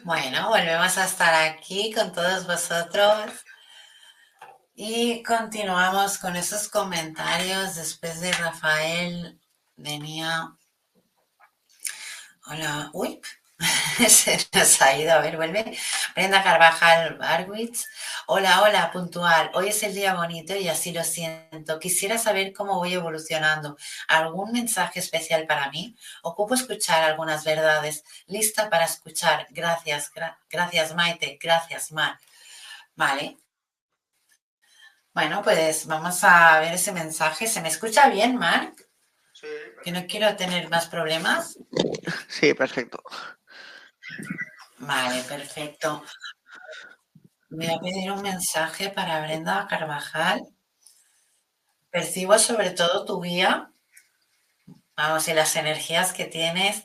S1: Bueno, volvemos a estar aquí con todos vosotros y continuamos con esos comentarios después de Rafael venía. Hola, uy, se nos ha ido, a ver, vuelve. Brenda Carvajal Barwitz. Hola, hola, puntual. Hoy es el día bonito y así lo siento. Quisiera saber cómo voy evolucionando. ¿Algún mensaje especial para mí? Ocupo escuchar algunas verdades. Lista para escuchar. Gracias, gracias Maite. Gracias, Mar. Vale. Bueno, pues vamos a ver ese mensaje. ¿Se me escucha bien, Marc? Que no quiero tener más problemas.
S2: Sí, perfecto.
S1: Vale, perfecto. Voy a pedir un mensaje para Brenda Carvajal. Percibo sobre todo tu guía, vamos, y las energías que tienes.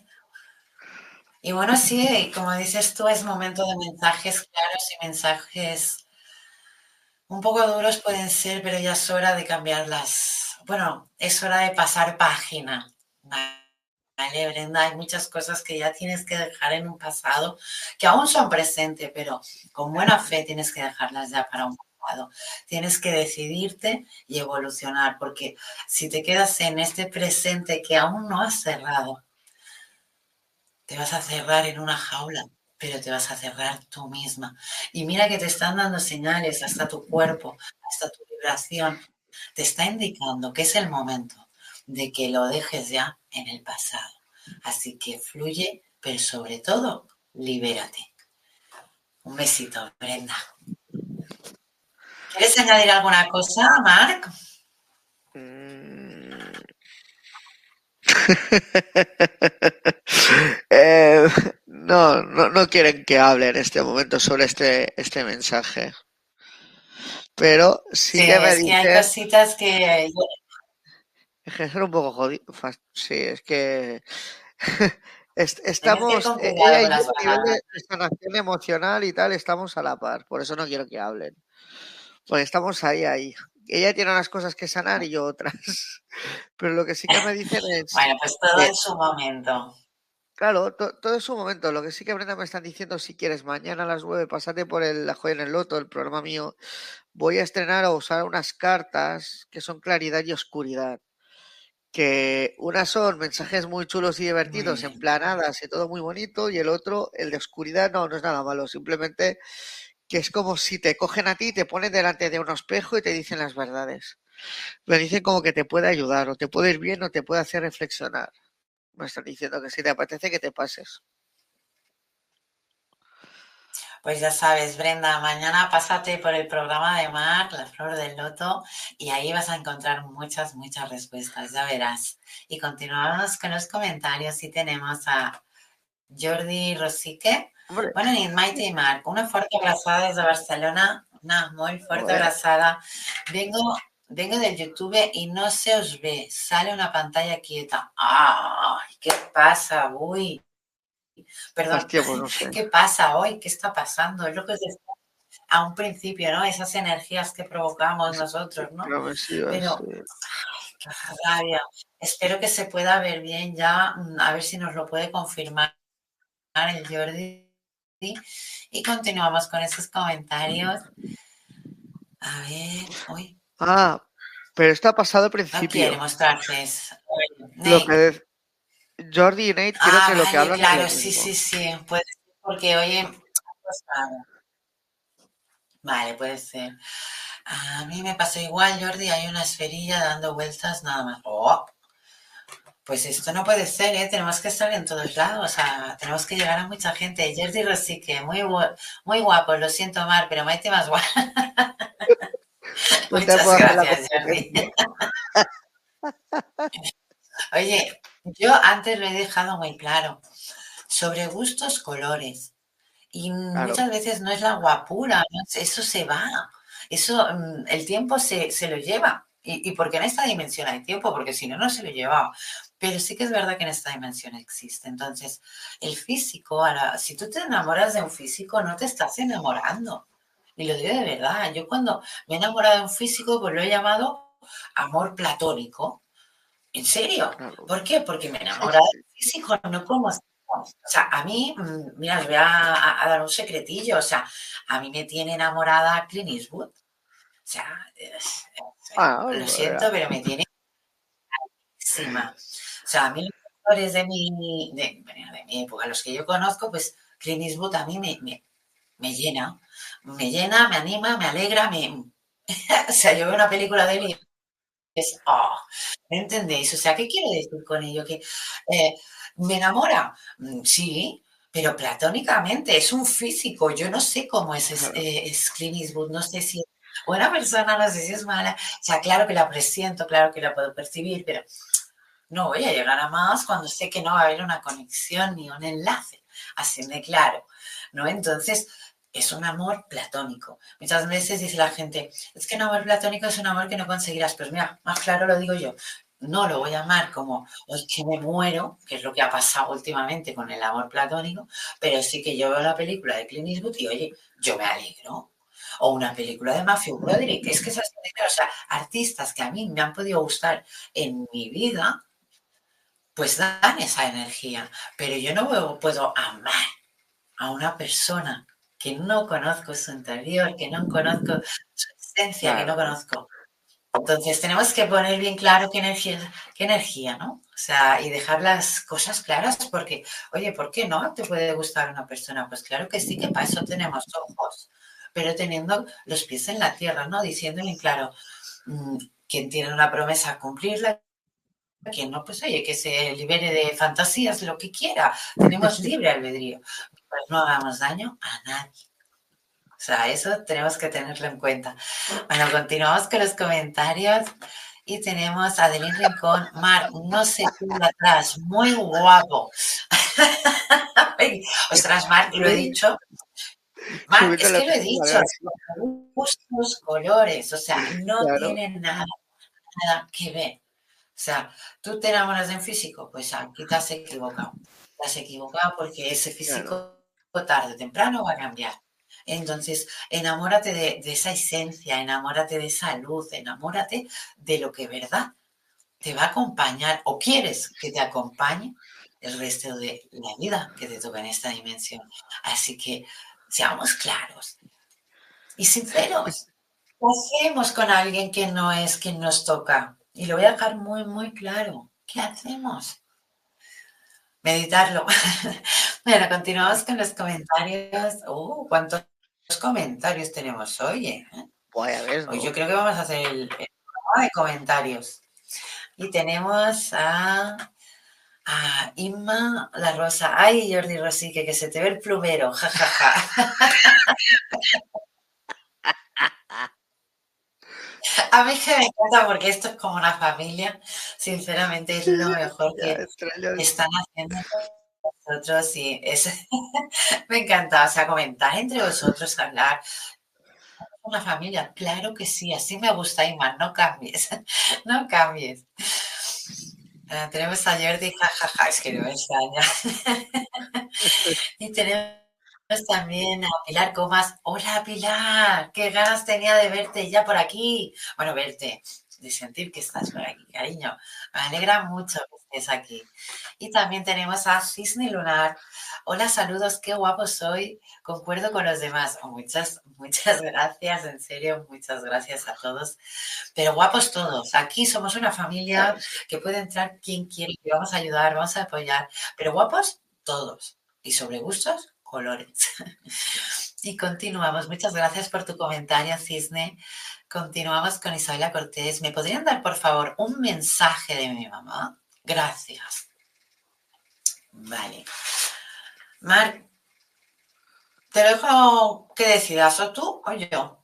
S1: Y bueno, sí, como dices tú, es momento de mensajes claros y mensajes un poco duros pueden ser, pero ya es hora de cambiarlas. Bueno, es hora de pasar página. Vale, Brenda, hay muchas cosas que ya tienes que dejar en un pasado, que aún son presentes, pero con buena fe tienes que dejarlas ya para un pasado. Tienes que decidirte y evolucionar, porque si te quedas en este presente que aún no has cerrado, te vas a cerrar en una jaula, pero te vas a cerrar tú misma. Y mira que te están dando señales, hasta tu cuerpo, hasta tu vibración, te está indicando que es el momento de que lo dejes ya en el pasado. Así que fluye, pero sobre todo, libérate. Un besito, Brenda. ¿Quieres añadir alguna cosa, Marc? Mm.
S2: Eh, no, no, quieren que hable en este momento sobre este, este mensaje. Pero sí, que me
S1: que hay cositas que
S2: es que es un poco jodido. Sí, es que estamos, eh, ella y yo, a nivel de sanación emocional y tal, estamos a la par. Por eso no quiero que hablen. Pues estamos ahí, ahí. Ella tiene unas cosas que sanar y yo otras. Pero lo que sí que me dicen es.
S1: Bueno, pues todo en su momento.
S2: Claro, todo en su momento. Lo que sí que Brenda me están diciendo, si quieres, mañana a las nueve, pasate por el La Joya en el Loto, el programa mío. Voy a estrenar o usar unas cartas que son claridad y oscuridad que unas son mensajes muy chulos y divertidos, en planadas y todo muy bonito, y el otro, el de oscuridad, no, no es nada malo, simplemente que es como si te cogen a ti, te ponen delante de un espejo y te dicen las verdades. Me dicen como que te puede ayudar, o te puede ir bien, o te puede hacer reflexionar. Me están diciendo que si te apetece que te pases.
S1: Pues ya sabes, Brenda, mañana pásate por el programa de Mar, La Flor del Loto, y ahí vas a encontrar muchas, muchas respuestas, ya verás. Y continuamos con los comentarios y tenemos a Jordi Rosique. Hombre. Bona nit, Maite i Marc. Una forta abraçada des de Barcelona. Una molt forta abraçada. Vengo, vengo del YouTube y no se os ve. Sale una pantalla quieta. ¡Ay! ¿Qué pasa avui? Perdón.
S2: Hostia, pues no sé.
S1: ¿Qué pasa hoy? ¿Qué está pasando? Es lo que os decía a un principio, ¿no? Esas energías que provocamos nosotros, ¿no?
S2: Que sí,
S1: Pero, ay, qué rabia. Espero que se pueda ver bien ya, mm, a ver si nos lo puede confirmar el Jordi. Y continuamos con esos comentarios. A ver, uy,
S2: Ah, pero esto ha pasado al
S1: no quiere
S2: principio.
S1: mostrarse.
S2: Lo que Jordi y Nate creo
S1: Ah,
S2: que lo que hablan
S1: claro, sí, sí, sí, puede ser, porque oye, pues. Vale, puede ser. A mí me pasó igual, Jordi, hay una esferilla dando vueltas nada más. Oh, pues esto no puede ser, ¿eh? Tenemos que estar en todos lados, o sea, tenemos que llegar a mucha gente. Jordi Rosique, muy, muy guapo, lo siento, Mar, pero Maite más guapo. Muchas gracias, Jordi. Oye, yo antes lo he dejado muy claro. Sobre gustos, colores. Y
S2: Claro.
S1: muchas veces no es la guapura, eso se va. Eso, mm, el tiempo se, se lo lleva. Y, y porque en esta dimensión hay tiempo, porque si no, no se lo llevaba. Pero sí que es verdad que en esta dimensión existe. Entonces, el físico, ahora, si tú te enamoras de un físico, no te estás enamorando. Y lo digo de verdad. Yo cuando me he enamorado de un físico, pues lo he llamado amor platónico. ¿En serio? ¿Por qué? Porque me
S2: Sí,
S1: enamoraba
S2: sí.
S1: del físico, no como... O sea, a mí, mm, mira, os voy a, dar un secretillo. O sea, a mí me tiene enamorada Clint Eastwood. O sea, es- es-
S2: Ah,
S1: lo siento, pero me tiene encima. O sea, a mí los actores de mi, de, bueno, de mi época, los que yo conozco, pues Clint Eastwood a mí me, me, me llena. Me llena, me anima, me alegra, me... O sea, yo veo una película de él y es... Oh, ¿me entendéis? O sea, ¿qué quiero decir con ello? Que eh, me enamora, Mm, sí, pero platónicamente, es un físico. Yo no sé cómo es, es,
S2: Claro.
S1: eh, es Clint Eastwood, no sé si es buena persona, no sé si es mala. O sea, claro que la presiento, claro que la puedo percibir, pero no voy a llegar a más cuando sé que no va a haber una conexión ni un enlace. Así de claro, ¿no? Entonces, es un amor platónico. Muchas veces dice la gente, es que un amor platónico es un amor que no conseguirás. Pues mira, más claro lo digo yo. No lo voy a amar como, hoy que me muero, que es lo que ha pasado últimamente con el amor platónico, pero sí que yo veo la película de Clint Eastwood y, oye, yo me alegro. O una película de Matthew Broderick, es que es así de claro. O sea, artistas que a mí me han podido gustar en mi vida, pues dan esa energía. Pero yo no puedo amar a una persona que no conozco su interior, que no conozco su esencia, que no conozco. Entonces tenemos que poner bien claro qué energía, qué energía, ¿no? O sea, y dejar las cosas claras porque, oye, ¿por qué no te puede gustar una persona? Pues claro que sí, que para eso tenemos ojos, pero teniendo los pies en la tierra, ¿no? Diciéndole claro, mm, quien tiene una promesa, cumplirla, quien no, pues oye, que se libere de fantasías, lo que quiera. Tenemos libre albedrío. Pues no hagamos daño a nadie. O sea, eso tenemos que tenerlo en cuenta. Bueno, continuamos con los comentarios. Y tenemos a Adeline Rincón. Mar, no se queda atrás. Muy guapo. Ostras, Mar, lo he dicho. Mar, es que lo he dicho. Gustos, colores. O sea, no
S2: Claro.
S1: tienen nada, nada que ver. O sea, tú te enamoras de un físico, pues aquí te has equivocado. Te has equivocado porque ese físico tarde o temprano va a cambiar. Entonces, enamórate de, de esa esencia, enamórate de esa luz, enamórate de lo que verdad te va a acompañar o quieres que te acompañe el resto de la vida que te toca en esta dimensión. Así que seamos claros y sinceros. ¿Qué hacemos con alguien que no es quien nos toca? Y lo voy a dejar muy, muy claro. ¿Qué hacemos? Meditarlo. bueno, continuamos con los comentarios. Uh, ¿cuántos comentarios tenemos hoy? eh?
S2: Ves, ¿no?
S1: Hoy yo creo que vamos a hacer el, el programa de comentarios. Y tenemos a, a Inma La Rosa. Ay, Jordi Rosique, que se te ve el plumero. Ja, ja, ja. A mí que me encanta porque esto es como una familia. Sinceramente, es lo mejor que están haciendo. vosotros y es, me encanta, o sea, comentar entre vosotros, hablar. Una familia, claro que sí, así me gusta, Iman, no cambies, no cambies. Uh, tenemos a Jordi, jajaja, es que no me extraña. y tenemos también a Pilar Comas. Hola Pilar, qué ganas tenía de verte ya por aquí. Bueno, verte, de sentir que estás por aquí, cariño. Me alegra mucho que estés aquí. Y también tenemos a Cisne Lunar. Hola, saludos, qué guapo soy. Concuerdo con los demás. Muchas, muchas gracias, en serio, muchas gracias a todos. Pero guapos todos. Aquí somos una familia que puede entrar quien quiera. Vamos a ayudar, vamos a apoyar. Pero guapos todos. Y sobre gustos, colores. y continuamos. Muchas gracias por tu comentario, Cisne. Continuamos con Isabela Cortés. ¿Me podrían dar, por favor, un mensaje de mi mamá? Gracias. Vale. Mar, te dejo que decidas, o tú o yo.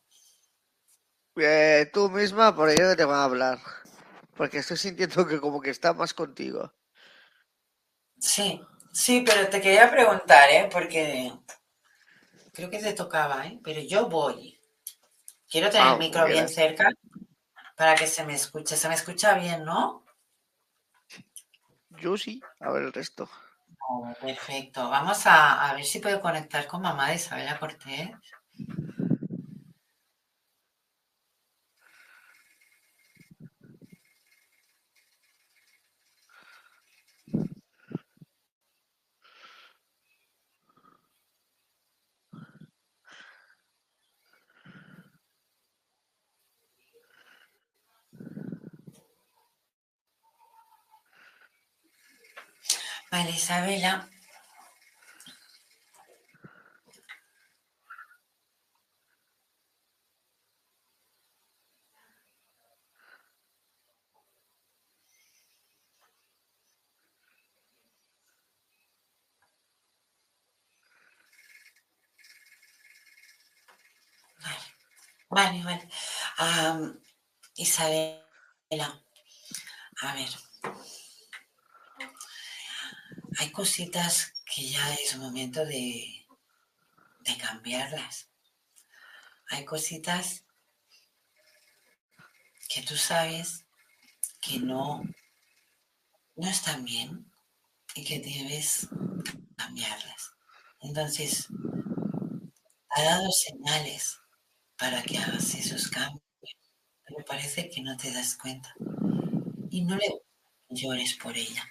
S2: Eh, tú misma, por ello te va a hablar. Porque estoy sintiendo que como que está más contigo.
S1: Sí, sí, pero te quería preguntar, ¿eh? Porque creo que te tocaba, ¿eh? Pero yo voy. Quiero tener
S2: Ah,
S1: el micro bien. cerca para que se me escuche. Se me escucha bien, ¿no?
S2: Yo sí, a ver el resto.
S1: Oh, perfecto. Vamos a, a ver si puedo conectar con mamá de Isabela Cortés. Vale, Isabela. Vale, vale. Am, Isabela, a ver. Hay cositas que ya es momento de, de cambiarlas. Hay cositas que tú sabes que no, no están bien y que debes cambiarlas. Entonces, ha dado señales para que hagas esos cambios, pero parece que no te das cuenta. Y no le llores por ella.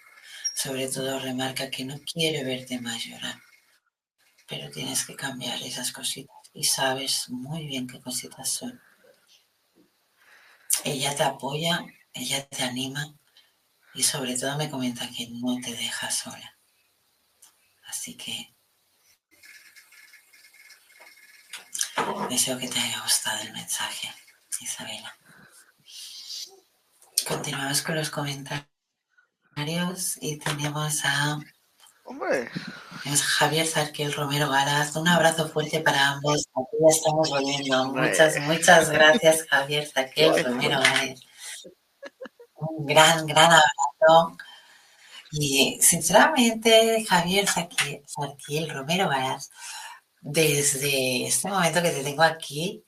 S1: Sobre todo remarca que no quiere verte más llorar. Pero tienes que cambiar esas cositas y sabes muy bien qué cositas son. Ella te apoya, ella te anima y sobre todo me comenta que no te deja sola. Así que deseo que te haya gustado el mensaje, Isabela. Continuamos con los comentarios y tenemos a,
S2: Hombre,
S1: tenemos a Javier Zarquiel Romero Garaz. Un abrazo fuerte para ambos. Aquí ya estamos volviendo. Muchas, muchas gracias, Javier Zarquiel Romero Garaz. Un gran, gran abrazo. Y sinceramente, Javier Zarquiel, Romero Garaz, desde este momento que te tengo aquí,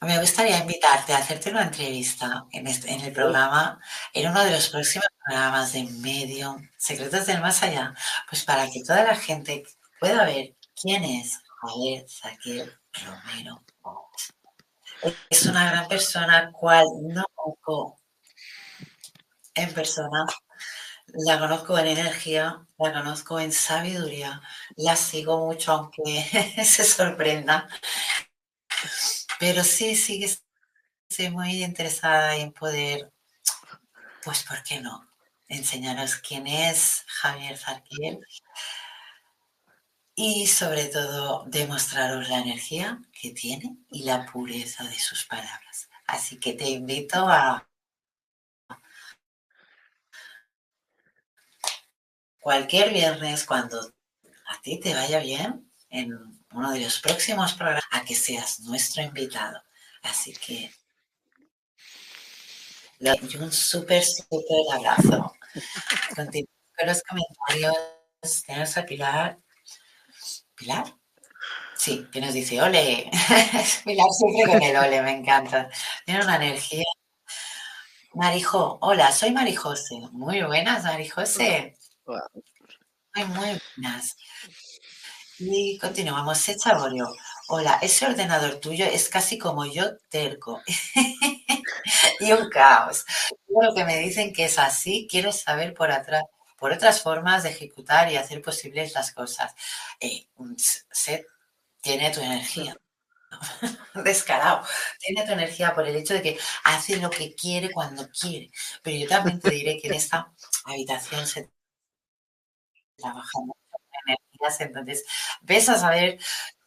S1: me gustaría invitarte a hacerte una entrevista en, este, en el programa, en uno de los próximos programas de Medium, Secretos del Más Allá, pues para que toda la gente pueda ver quién es Javier Saquiel Romero. Es una gran persona, cual no conozco en persona, la conozco en energía, la conozco en sabiduría, la sigo mucho aunque se sorprenda. Pero sí, sí que estoy muy interesada en poder, pues, ¿por qué no? Enseñaros quién es Javier Zarquiel y sobre todo demostraros la energía que tiene y la pureza de sus palabras. Así que te invito a cualquier viernes cuando a ti te vaya bien en uno de los próximos programas a que seas nuestro invitado. Así que y un súper, súper abrazo. Continuamos con los comentarios. Tenemos a Pilar. ¿Pilar? Sí, que nos dice ole. Pilar siempre con el ole, me encanta. Tiene una energía. Marijo, hola, soy Marijose. Muy buenas, Marijose. Muy, muy buenas. Y continuamos. Borio. Hola, ese ordenador tuyo es casi como yo terco. y un caos. Lo que me dicen que es así, quiero saber por atrás, por otras formas de ejecutar y hacer posibles las cosas. Eh, tiene tu energía. Descarado. Tiene tu energía por el hecho de que hace lo que quiere cuando quiere. Pero yo también te diré que en esta habitación se trabaja Entonces, ves a saber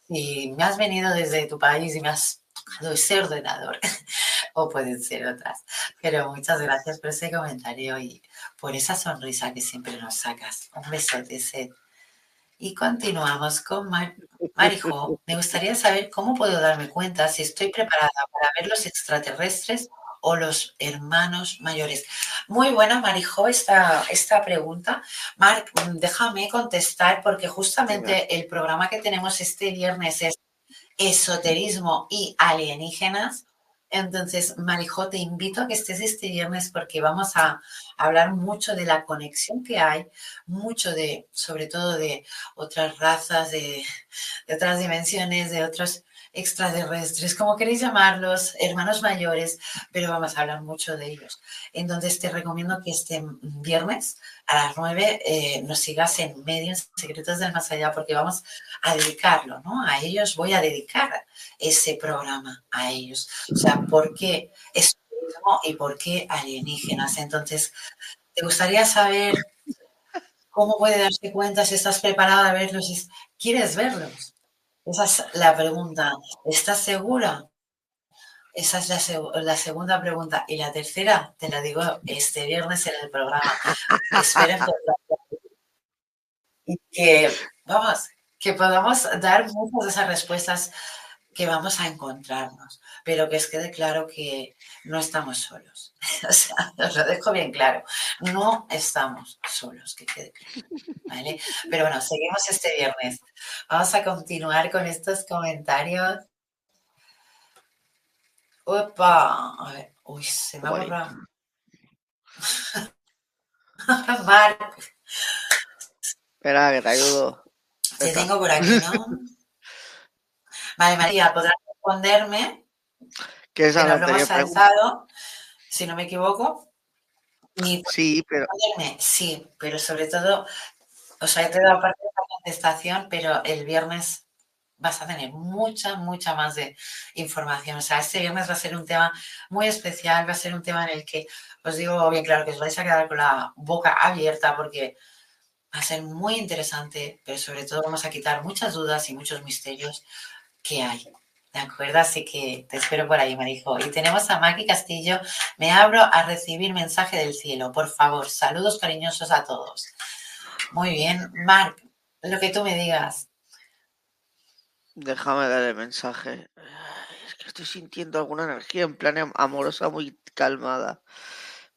S1: si me has venido desde tu país y me has tocado ese ordenador. o pueden ser otras. Pero muchas gracias por ese comentario y por esa sonrisa que siempre nos sacas. Un besote, Seth. Y continuamos con Marijo. Me gustaría saber cómo puedo darme cuenta si estoy preparada para ver los extraterrestres o los hermanos mayores. Muy buena, Marijo, esta, esta pregunta. Marc, déjame contestar porque justamente el programa que tenemos este viernes es esoterismo y alienígenas. Entonces, Marijo, te invito a que estés este viernes porque vamos a hablar mucho de la conexión que hay, mucho de, sobre todo de otras razas, de, otras dimensiones, de otros extraterrestres, como queréis llamarlos, hermanos mayores, pero vamos a hablar mucho de ellos. Entonces, te recomiendo que este viernes a las 9 eh, nos sigas en Medios Secretos del Más Allá porque vamos a dedicarlo, ¿no? A ellos voy a dedicar ese programa a ellos. O sea, ¿por qué es y por qué alienígenas? Entonces, ¿te gustaría saber cómo puede darse cuenta si estás preparada a verlos? ¿Quieres verlos? Esa es la pregunta. ¿Estás segura? Esa es la, segunda pregunta. Y la tercera, te la digo este viernes en el programa. Esperen y que, vamos, que podamos dar muchas de esas respuestas que vamos a encontrarnos, pero que es quede claro que no estamos solos. o sea, os lo dejo bien claro, no estamos solos, que quede claro. ¿vale? Pero bueno, seguimos este viernes. Vamos a continuar con estos comentarios. Opa, a ver, uy, se me ha borrado. Marc.
S2: Espera, que te ayudo.
S1: Te tengo por aquí, ¿no? Vale, María, podrás responderme.
S2: Que es
S1: la lo hemos alzado, si no me equivoco.
S2: sí, pero.
S1: Sí, pero sobre todo, o sea, te he dado parte de la contestación, pero el viernes vas a tener mucha, mucha más de información. O sea, este viernes va a ser un tema muy especial, va a ser un tema en el que os digo bien claro que os vais a quedar con la boca abierta porque va a ser muy interesante, pero sobre todo vamos a quitar muchas dudas y muchos misterios que hay. ¿De acuerdo? Así que te espero por ahí, Marijo. Y tenemos a Maki Castillo. Me abro a recibir mensaje del cielo. Por favor, saludos cariñosos a todos. Muy bien. Marc, lo que tú me digas.
S2: Déjame dar el mensaje. Es que estoy sintiendo alguna energía en plan amorosa muy calmada.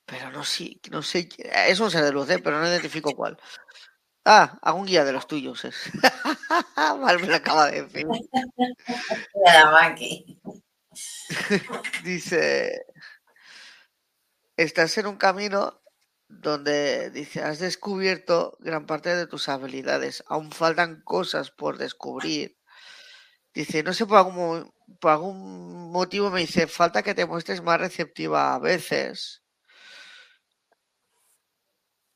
S2: Pero no sé, no sé. Es un ser de luz, pero no identifico cuál. Ah, algún guía de los tuyos es. Mal me lo acaba de decir. dice, estás en un camino donde dice, has descubierto gran parte de tus habilidades, aún faltan cosas por descubrir. Dice, no sé por algún, por algún motivo me dice, falta que te muestres más receptiva a veces.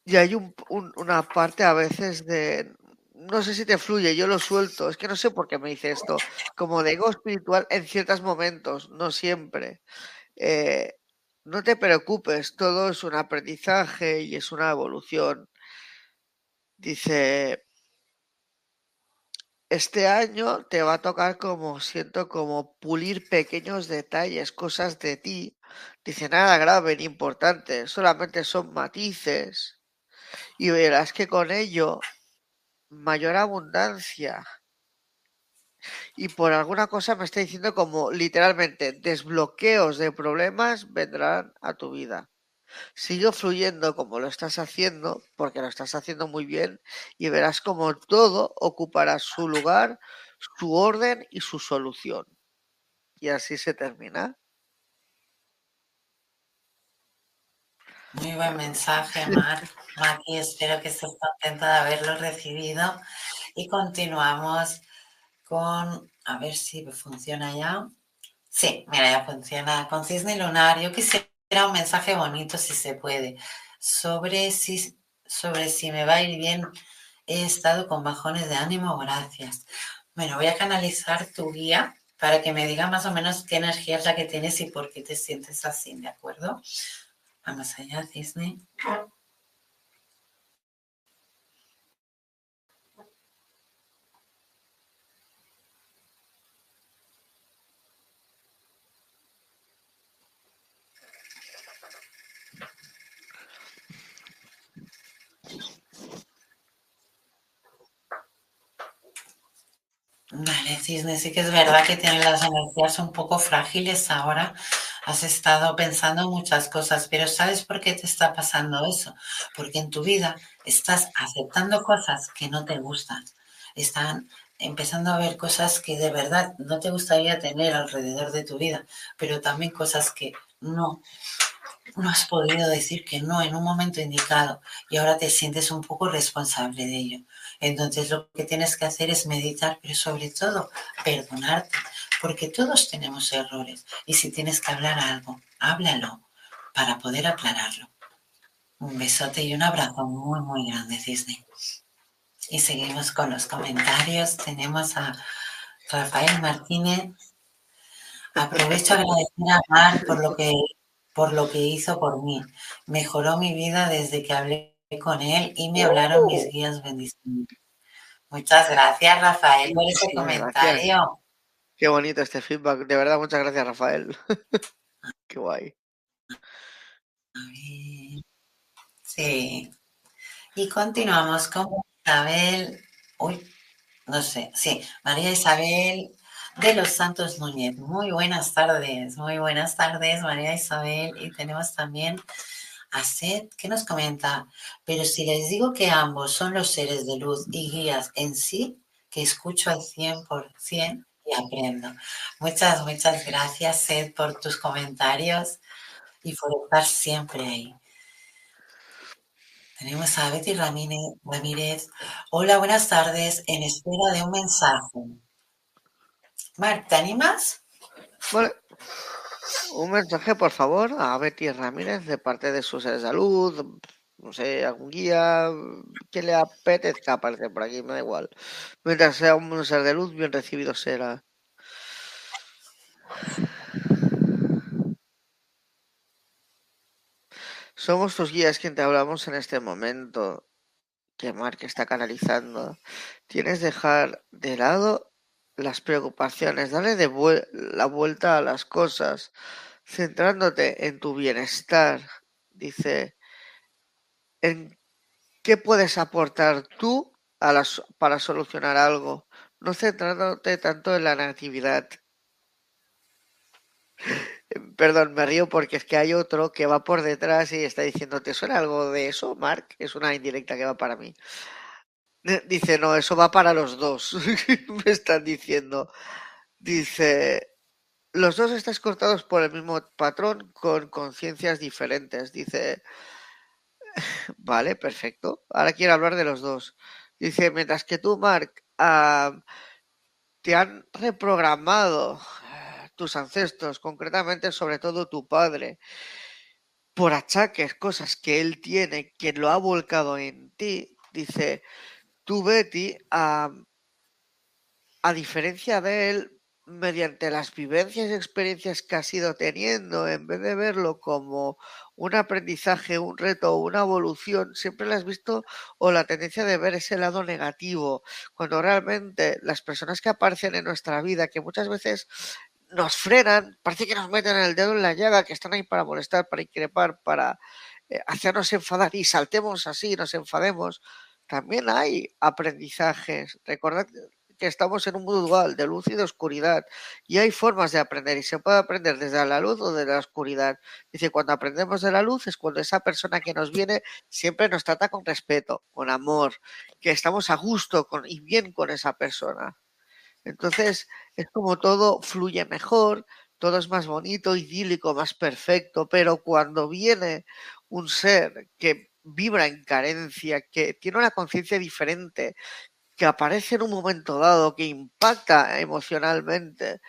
S2: Y hay un, una parte a veces de, no sé si te fluye, yo lo suelto, es que no sé por qué me dice esto, como de ego espiritual en ciertos momentos, no siempre. Eh, no te preocupes, todo es un aprendizaje y es una evolución. Dice, este año te va a tocar como, siento como pulir pequeños detalles, cosas de ti. Dice, nada grave ni importante, solamente son matices y verás que con ello mayor abundancia. Y por alguna cosa me está diciendo como literalmente desbloqueos de problemas vendrán a tu vida. Sigue fluyendo como lo estás haciendo, porque lo estás haciendo muy bien, y verás como todo ocupará su lugar, su orden y su solución. Y así se termina.
S1: Muy buen mensaje, Mar. Maki, espero que estés contenta de haberlo recibido. Y continuamos con, a ver si funciona ya. Sí, mira, ya funciona. Con Cisne Lunar, yo quisiera un mensaje bonito, si se puede, sobre si, sobre si me va a ir bien. He estado con bajones de ánimo, gracias. Bueno, voy a canalizar tu guía para que me diga más o menos qué energía es la que tienes y por qué te sientes así, ¿de acuerdo? Vamos allá, cisne. Vale, Cisne, sí que es verdad que tiene las energías un poco frágiles ahora. Has estado pensando muchas cosas, pero ¿sabes por qué te está pasando eso? Porque en tu vida estás aceptando cosas que no te gustan. Están empezando a ver cosas que de verdad no te gustaría tener alrededor de tu vida, pero también cosas que no, no has podido decir que no en un momento indicado y ahora te sientes un poco responsable de ello. Entonces lo que tienes que hacer es meditar, pero sobre todo perdonarte, porque todos tenemos errores y si tienes que hablar algo, háblalo para poder aclararlo. Un besote y un abrazo muy, muy grande, Cisne. Y seguimos con los comentarios. Tenemos a Rafael Martínez. Aprovecho a agradecer a Mar por lo que por lo que hizo por mí. Mejoró mi vida desde que hablé con él y me hablaron mis oh. guías bendiciones. Muchas gracias, Rafael, por ese comentario.
S2: Qué bonito este feedback. De verdad, muchas gracias, Rafael. Qué guay.
S1: Sí. Y continuamos con Isabel. Uy, no sé. Sí, María Isabel de los Santos Núñez. Muy buenas tardes, muy buenas tardes, María Isabel. Y tenemos también a Seth que nos comenta, pero si les digo que ambos son los seres de luz y guías en sí, que escucho al 100% y aprendo. Muchas, muchas gracias, por tus comentarios y por estar siempre ahí. Tenemos a Betty Ramírez. Hola, buenas tardes. En espera de un mensaje. Marc, ¿te animas?
S2: un mensaje, por favor, a Betty Ramírez de parte de sus salud, no sé, algún guía que le apetezca aparecer por aquí, me da igual. Mientras sea un ser de luz, bien recibido será. Somos tus guías quien te hablamos en este momento que Mark está canalizando. Tienes que dejar de lado las preocupaciones, dale de la vuelta a las cosas, centrándote en tu bienestar. Dice, ¿en qué puedes aportar tú para solucionar algo? No centrándote tanto en la natividad. Perdón, me río porque es que hay otro que va por detrás y está diciendo, ¿te suena algo de eso, Mark? Es una indirecta que va para mí. Dice, no, eso va para los dos. Me están diciendo. Dice, los dos estáis cortados por el mismo patrón con conciencias diferentes. Dice, vale, perfecto. Ahora quiero hablar de los dos. Dice, mientras que tú, Mark, te han reprogramado tus ancestros, concretamente sobre todo tu padre, por achaques, cosas que él tiene, que lo ha volcado en ti, dice, tú, Betty, a, a diferencia de él, mediante las vivencias y experiencias que has ido teniendo, en vez de verlo como un aprendizaje, un reto o una evolución, siempre le has visto o la tendencia de ver ese lado negativo, cuando realmente las personas que aparecen en nuestra vida, que muchas veces nos frenan, parece que nos meten el dedo en la llaga, que están ahí para molestar, para increpar, para eh, hacernos enfadar y saltemos así, nos enfademos, también hay aprendizajes. Recordad que estamos en un mundo dual de luz y de oscuridad y hay formas de aprender y se puede aprender desde la luz o desde la oscuridad. Dice, cuando aprendemos de la luz es cuando esa persona que nos viene siempre nos trata con respeto, con amor, que estamos a gusto con, y bien con esa persona. Entonces es como todo fluye mejor, todo es más bonito, idílico, más perfecto, pero cuando viene un ser que vibra en carencia, que tiene una conciencia diferente, que aparece en un momento dado, que impacta emocionalmente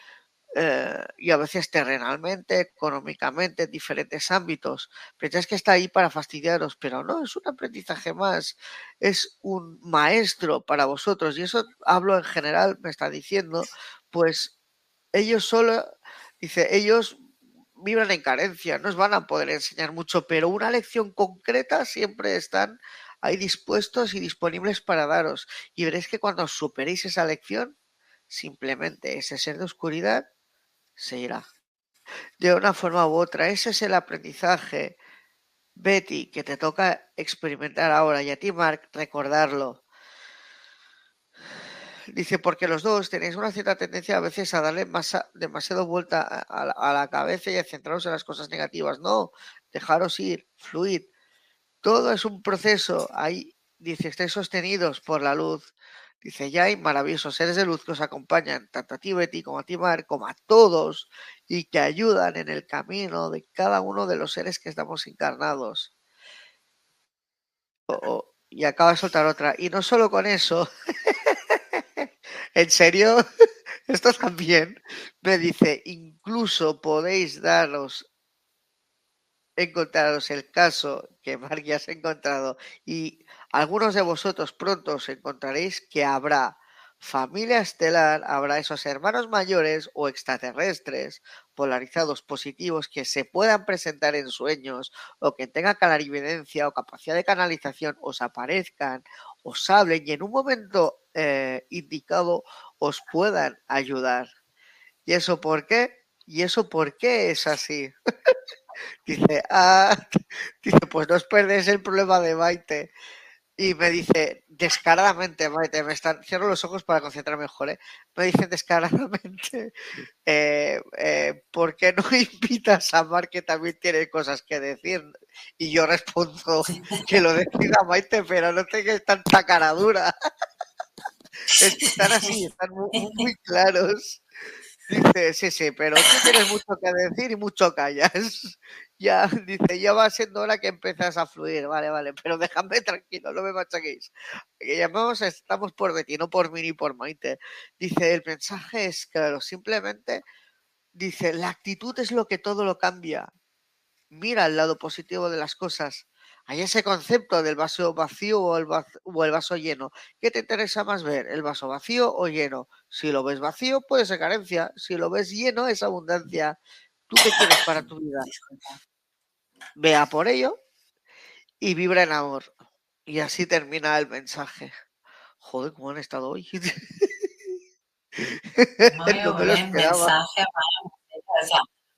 S2: eh, y a veces terrenalmente, económicamente, en diferentes ámbitos. Pensáis que está ahí para fastidiaros, pero no, es un aprendizaje más, es un maestro para vosotros. Y eso hablo en general, me está diciendo, pues ellos solo, dice, ellos vibran en carencia, no os van a poder enseñar mucho, pero una lección concreta siempre están ahí dispuestos y disponibles para daros. Y veréis que cuando superéis esa lección, simplemente ese ser de oscuridad se irá. De una forma u otra, ese es el aprendizaje, Betty, que te toca experimentar ahora y a ti, Mark, recordarlo. Dice, porque los dos tenéis una cierta tendencia a veces a darle demasiado vuelta a, la cabeza y a centraros en las cosas negativas. No, dejaros ir, fluir. Todo es un proceso. Ahí, dice, estáis sostenidos por la luz. Dice, ya hay maravillosos seres de luz que os acompañan, tanto a ti, como a ti, Mar, como a todos, y que ayudan en el camino de cada uno de los seres que estamos encarnados. y acaba de soltar otra. Y no solo con eso, ¿En serio? Esto también me dice, incluso podéis daros, encontraros el caso que Mark ya ha encontrado y algunos de vosotros pronto os encontraréis que habrá familia estelar, habrá esos hermanos mayores o extraterrestres polarizados positivos que se puedan presentar en sueños o que tengan clarividencia o capacidad de canalización os aparezcan os hablen y en un momento eh, indicado os puedan ayudar. ¿Y eso por qué? ¿Y eso por qué es así? dice, ah, dice, pues no os perdéis el problema de Maite. Y me dice, descaradamente, Maite, me están, cierro los ojos para concentrarme mejor, ¿eh? me dice descaradamente, eh, eh, ¿por qué no invitas a Mar que también tiene cosas que decir? Y yo respondo que lo decida Maite, pero no tengas tanta cara dura. es que están así, están muy, muy claros. Dice, sí, sí, pero tú tienes mucho que decir y mucho callas. Ya, dice, ya va siendo hora que empiezas a fluir, vale, vale, pero déjame tranquilo, no me machaquéis. Llamamos, estamos por Betty, no por mí ni por Maite. Dice, el mensaje es claro, simplemente, dice, la actitud es lo que todo lo cambia. Mira el lado positivo de las cosas. Hay ese concepto del vaso vacío o el vaso, o el vaso lleno. ¿Qué te interesa más ver, el vaso vacío o lleno? Si lo ves vacío, puede ser carencia. Si lo ves lleno, es abundancia. ¿Tú qué quieres para tu vida? Vea por ello y vibra en amor. Y así termina el mensaje. Joder, ¿cómo han estado hoy?
S1: no me lo mensaje,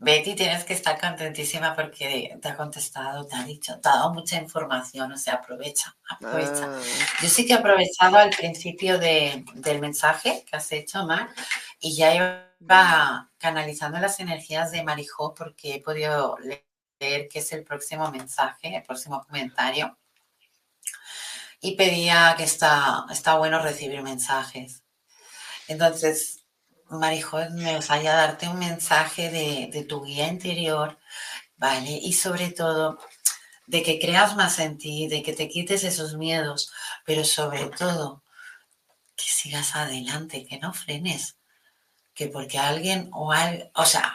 S1: Betty, tienes que estar contentísima porque te ha contestado, te ha dicho, te ha dado mucha información, o sea, aprovecha, aprovecha. Ah. Yo sí que he aprovechado al principio de, del mensaje que has hecho, Mar, y ya iba canalizando las energías de Marijó porque he podido leer que es el próximo mensaje, el próximo comentario. Y pedía que está, está bueno recibir mensajes. Entonces, Marijo, me gustaría darte un mensaje de, de tu guía interior, ¿vale? Y sobre todo, de que creas más en ti, de que te quites esos miedos, pero sobre todo, que sigas adelante, que no frenes, que porque alguien o algo, o sea,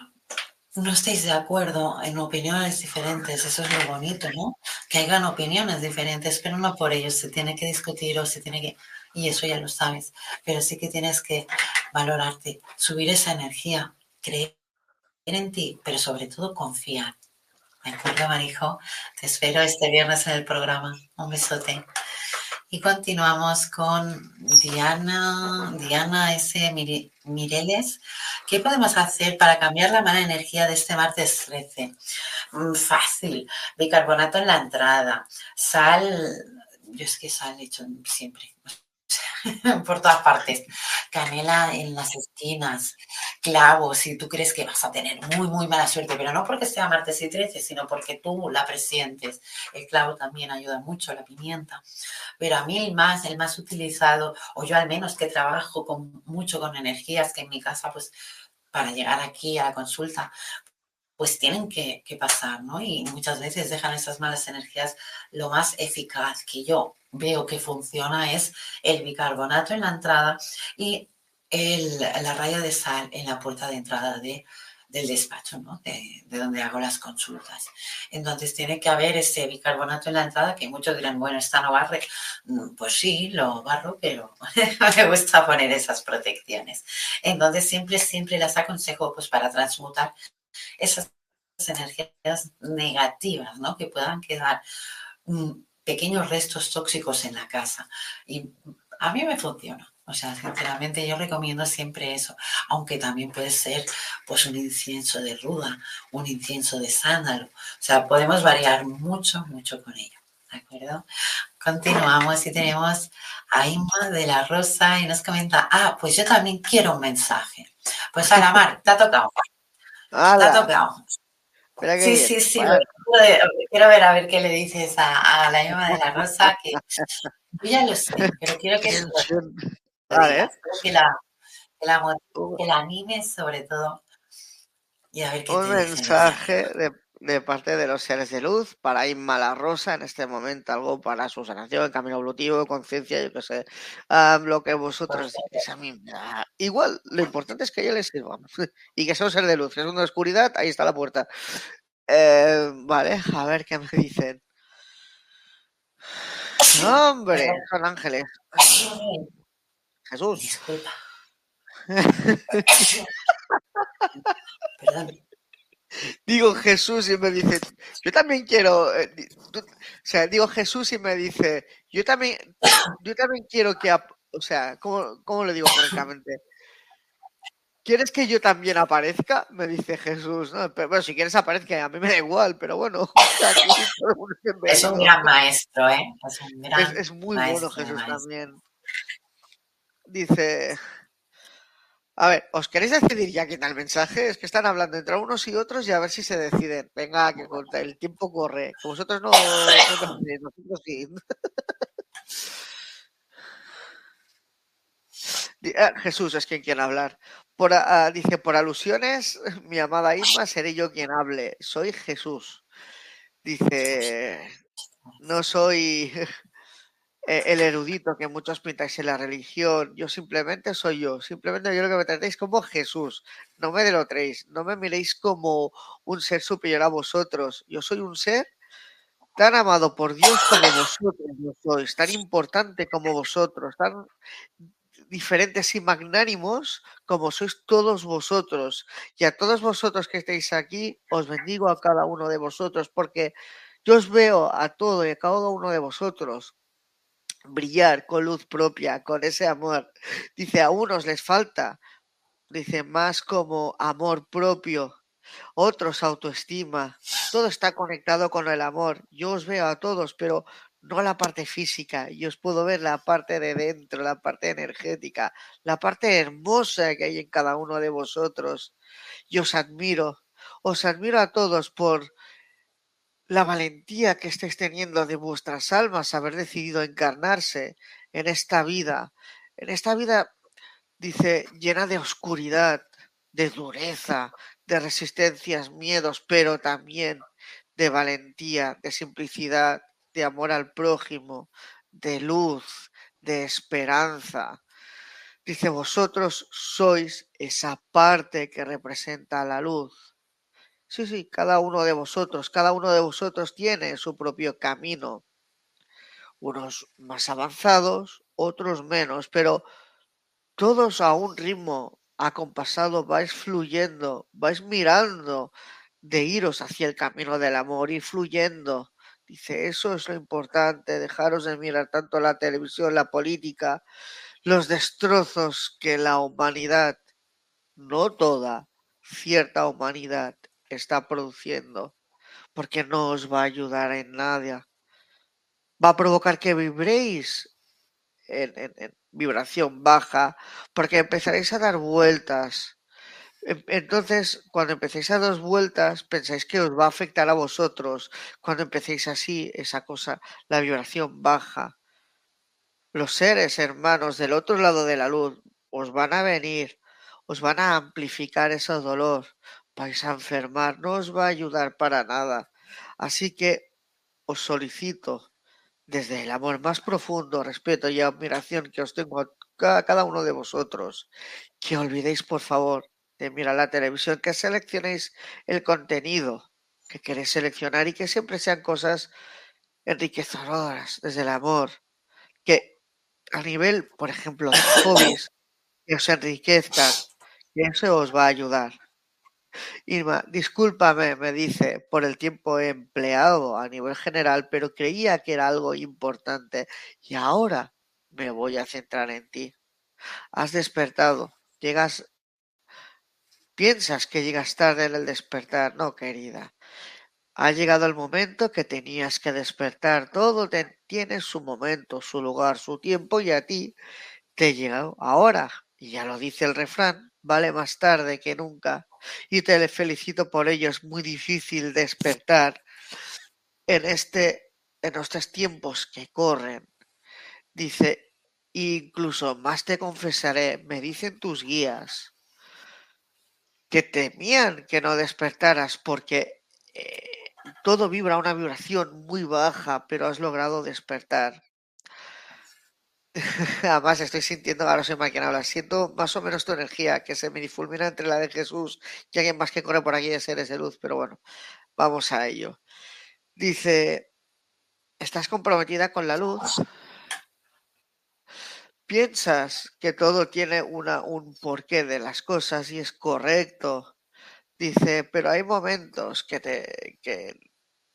S1: no estéis de acuerdo en opiniones diferentes, eso es lo bonito, ¿no? Que hayan opiniones diferentes, pero no por ello se tiene que discutir o se tiene que, y eso ya lo sabes, pero sí que tienes que valorarte, subir esa energía, creer en ti, pero sobre todo confiar. ¿De acuerdo, Marijo? Te espero este viernes en el programa. Un besote. Y continuamos con Diana, Diana S. Mireles. ¿Qué podemos hacer para cambiar la mala energía de este martes 13? Mm, fácil. Bicarbonato en la entrada. Sal, yo es que sal he hecho siempre. por todas partes. Canela en las esquinas, clavos, si tú crees que vas a tener muy, muy mala suerte, pero no porque sea martes y 13, sino porque tú la presientes. El clavo también ayuda mucho, la pimienta. Pero a mí el más, el más utilizado, o yo al menos que trabajo con, mucho con energías, que en mi casa, pues para llegar aquí a la consulta, pues tienen que, pasar, ¿no? Y muchas veces dejan esas malas energías. Lo más eficaz que yo veo que funciona es el bicarbonato en la entrada y el, la raya de sal en la puerta de entrada de, del despacho, ¿no? De, de, donde hago las consultas. Entonces tiene que haber ese bicarbonato en la entrada que muchos dirán, bueno, esta no barre. Mm, pues sí, lo barro, pero me gusta poner esas protecciones. Entonces siempre, siempre las aconsejo pues para transmutar esas energías negativas, ¿no? Que puedan quedar mm, pequeños restos tóxicos en la casa. Y a mí me funciona. O sea, sinceramente yo recomiendo siempre eso, aunque también puede ser pues un incienso de ruda, un incienso de sándalo. O sea, podemos variar mucho, mucho con ello. ¿De acuerdo? Continuamos y tenemos a Inma de la Rosa y nos comenta, ah, pues yo también quiero un mensaje. Pues Alamar, te ha tocado. Ha tocado. Sí, sí, sí. Quiero ver a ver qué le dices a, la llama de la rosa, que yo ya lo sé, pero quiero que, vale. que, la, que, la, que la animes sobre todo. Y a ver qué
S2: Un mensaje de, de, parte de los seres de luz para Inma la Rosa en este momento, algo para su sanación, camino evolutivo, conciencia, yo qué sé, lo que vosotros dices a mí. Igual, lo importante es que yo les sirva y que sea un ser de luz, que es una oscuridad, ahí está la puerta. Eh, vale, a ver qué me dicen. hombre, son ángeles. Jesús.
S1: Disculpa. Perdón.
S2: Digo Jesús y me dice, yo también quiero, eh, o sea, digo Jesús y me dice, yo también, yo también quiero que, o sea, ¿cómo, cómo lo digo correctamente? ¿Quieres que yo también aparezca? Me dice Jesús. Pero, bueno, si quieres aparezca, a mí me da igual, pero bueno.
S1: es un gran maestro, ¿eh?
S2: Es, muy bueno Jesús también. Dice, a ver, ¿os queréis decidir ya quién el mensaje? Es que están hablando entre unos y otros y a ver si se deciden. Venga, que el tiempo corre. vosotros no, no nosotros sí. Ah, Jesús es quien quiere hablar. Por, uh, dice, por alusiones, mi amada Isma, seré yo quien hable. Soy Jesús. Dice, no soy eh, el erudito que muchos pintáis en la religión. Yo simplemente soy yo. Simplemente yo lo que me tratéis como Jesús. No me delotréis. No me miréis como un ser superior a vosotros. Yo soy un ser tan amado por Dios como vosotros lo sois, tan importante como vosotros, tan diferentes y magnánimos como sois todos vosotros. Y a todos vosotros que estáis aquí, os bendigo a cada uno de vosotros, porque yo os veo a todo y a cada uno de vosotros brillar con luz propia, con ese amor. Dice, a unos les falta, dice, más como amor propio, otros autoestima. Todo está conectado con el amor. Yo os veo a todos, pero no la parte física, y os puedo ver la parte de dentro, la parte energética, la parte hermosa que hay en cada uno de vosotros. Y os admiro, os admiro a todos por la valentía que estáis teniendo de vuestras almas, haber decidido encarnarse en esta vida, en esta vida, dice, llena de oscuridad, de dureza, de resistencias, miedos, pero también de valentía, de simplicidad, de amor al prójimo, de luz, de esperanza. Dice, vosotros sois esa parte que representa la luz. Sí, sí, cada uno de vosotros, cada uno de vosotros tiene su propio camino. Unos más avanzados, otros menos, pero todos a un ritmo acompasado vais fluyendo, vais mirando de iros hacia el camino del amor y fluyendo Dice, eso es lo importante, dejaros de mirar tanto la televisión, la política, los destrozos que la humanidad, no toda, cierta humanidad está produciendo, porque no os va a ayudar en nada. Va a provocar que vibréis en, vibración baja, porque empezaréis a dar vueltas. Em, entonces, cuando empecéis a dar vueltas, pensáis que os va a afectar a vosotros. Cuando empecéis así, esa cosa, la vibración baja. Los seres hermanos del otro lado de la luz os van a venir, os van a amplificar ese dolor, vais a enfermar, no os va a ayudar para nada. Así que os solicito desde el amor más profundo, respeto y admiración que os tengo a cada uno de vosotros, que olvidéis por favor de mirar la televisión, que seleccionéis el contenido que queréis seleccionar y que siempre sean cosas enriquecedoras desde el amor, que a nivel, por ejemplo, de hobbies, que os enriquezcan, que eso os va a ayudar. Irma, discúlpame, me dice, por el tiempo empleado a nivel general, pero creía que era algo importante y ahora me voy a centrar en ti. Has despertado, llegas, piensas que llegas tarde en el despertar, no, querida. Ha llegado el momento que tenías que despertar. Todo tiene su momento, su lugar, su tiempo y a ti te llega ahora. Y ya lo dice el refrán, vale más tarde que nunca y te felicito por ello. Es muy difícil despertar en este en estos tiempos que corren. Dice, incluso más te confesaré, me dicen tus guías que temían que no despertaras porque eh, todo vibra una vibración muy baja, pero has logrado despertar. Además, estoy sintiendo, ahora soy máquina hablar, siento más o menos tu energía que se me difumina entre la de Jesús y alguien más que corre por aquí de seres de luz, pero bueno, vamos a ello. Dice, ¿estás comprometida con la luz? Piensas que todo tiene una, un porqué de las cosas y es correcto. Dice, pero hay momentos que te, que,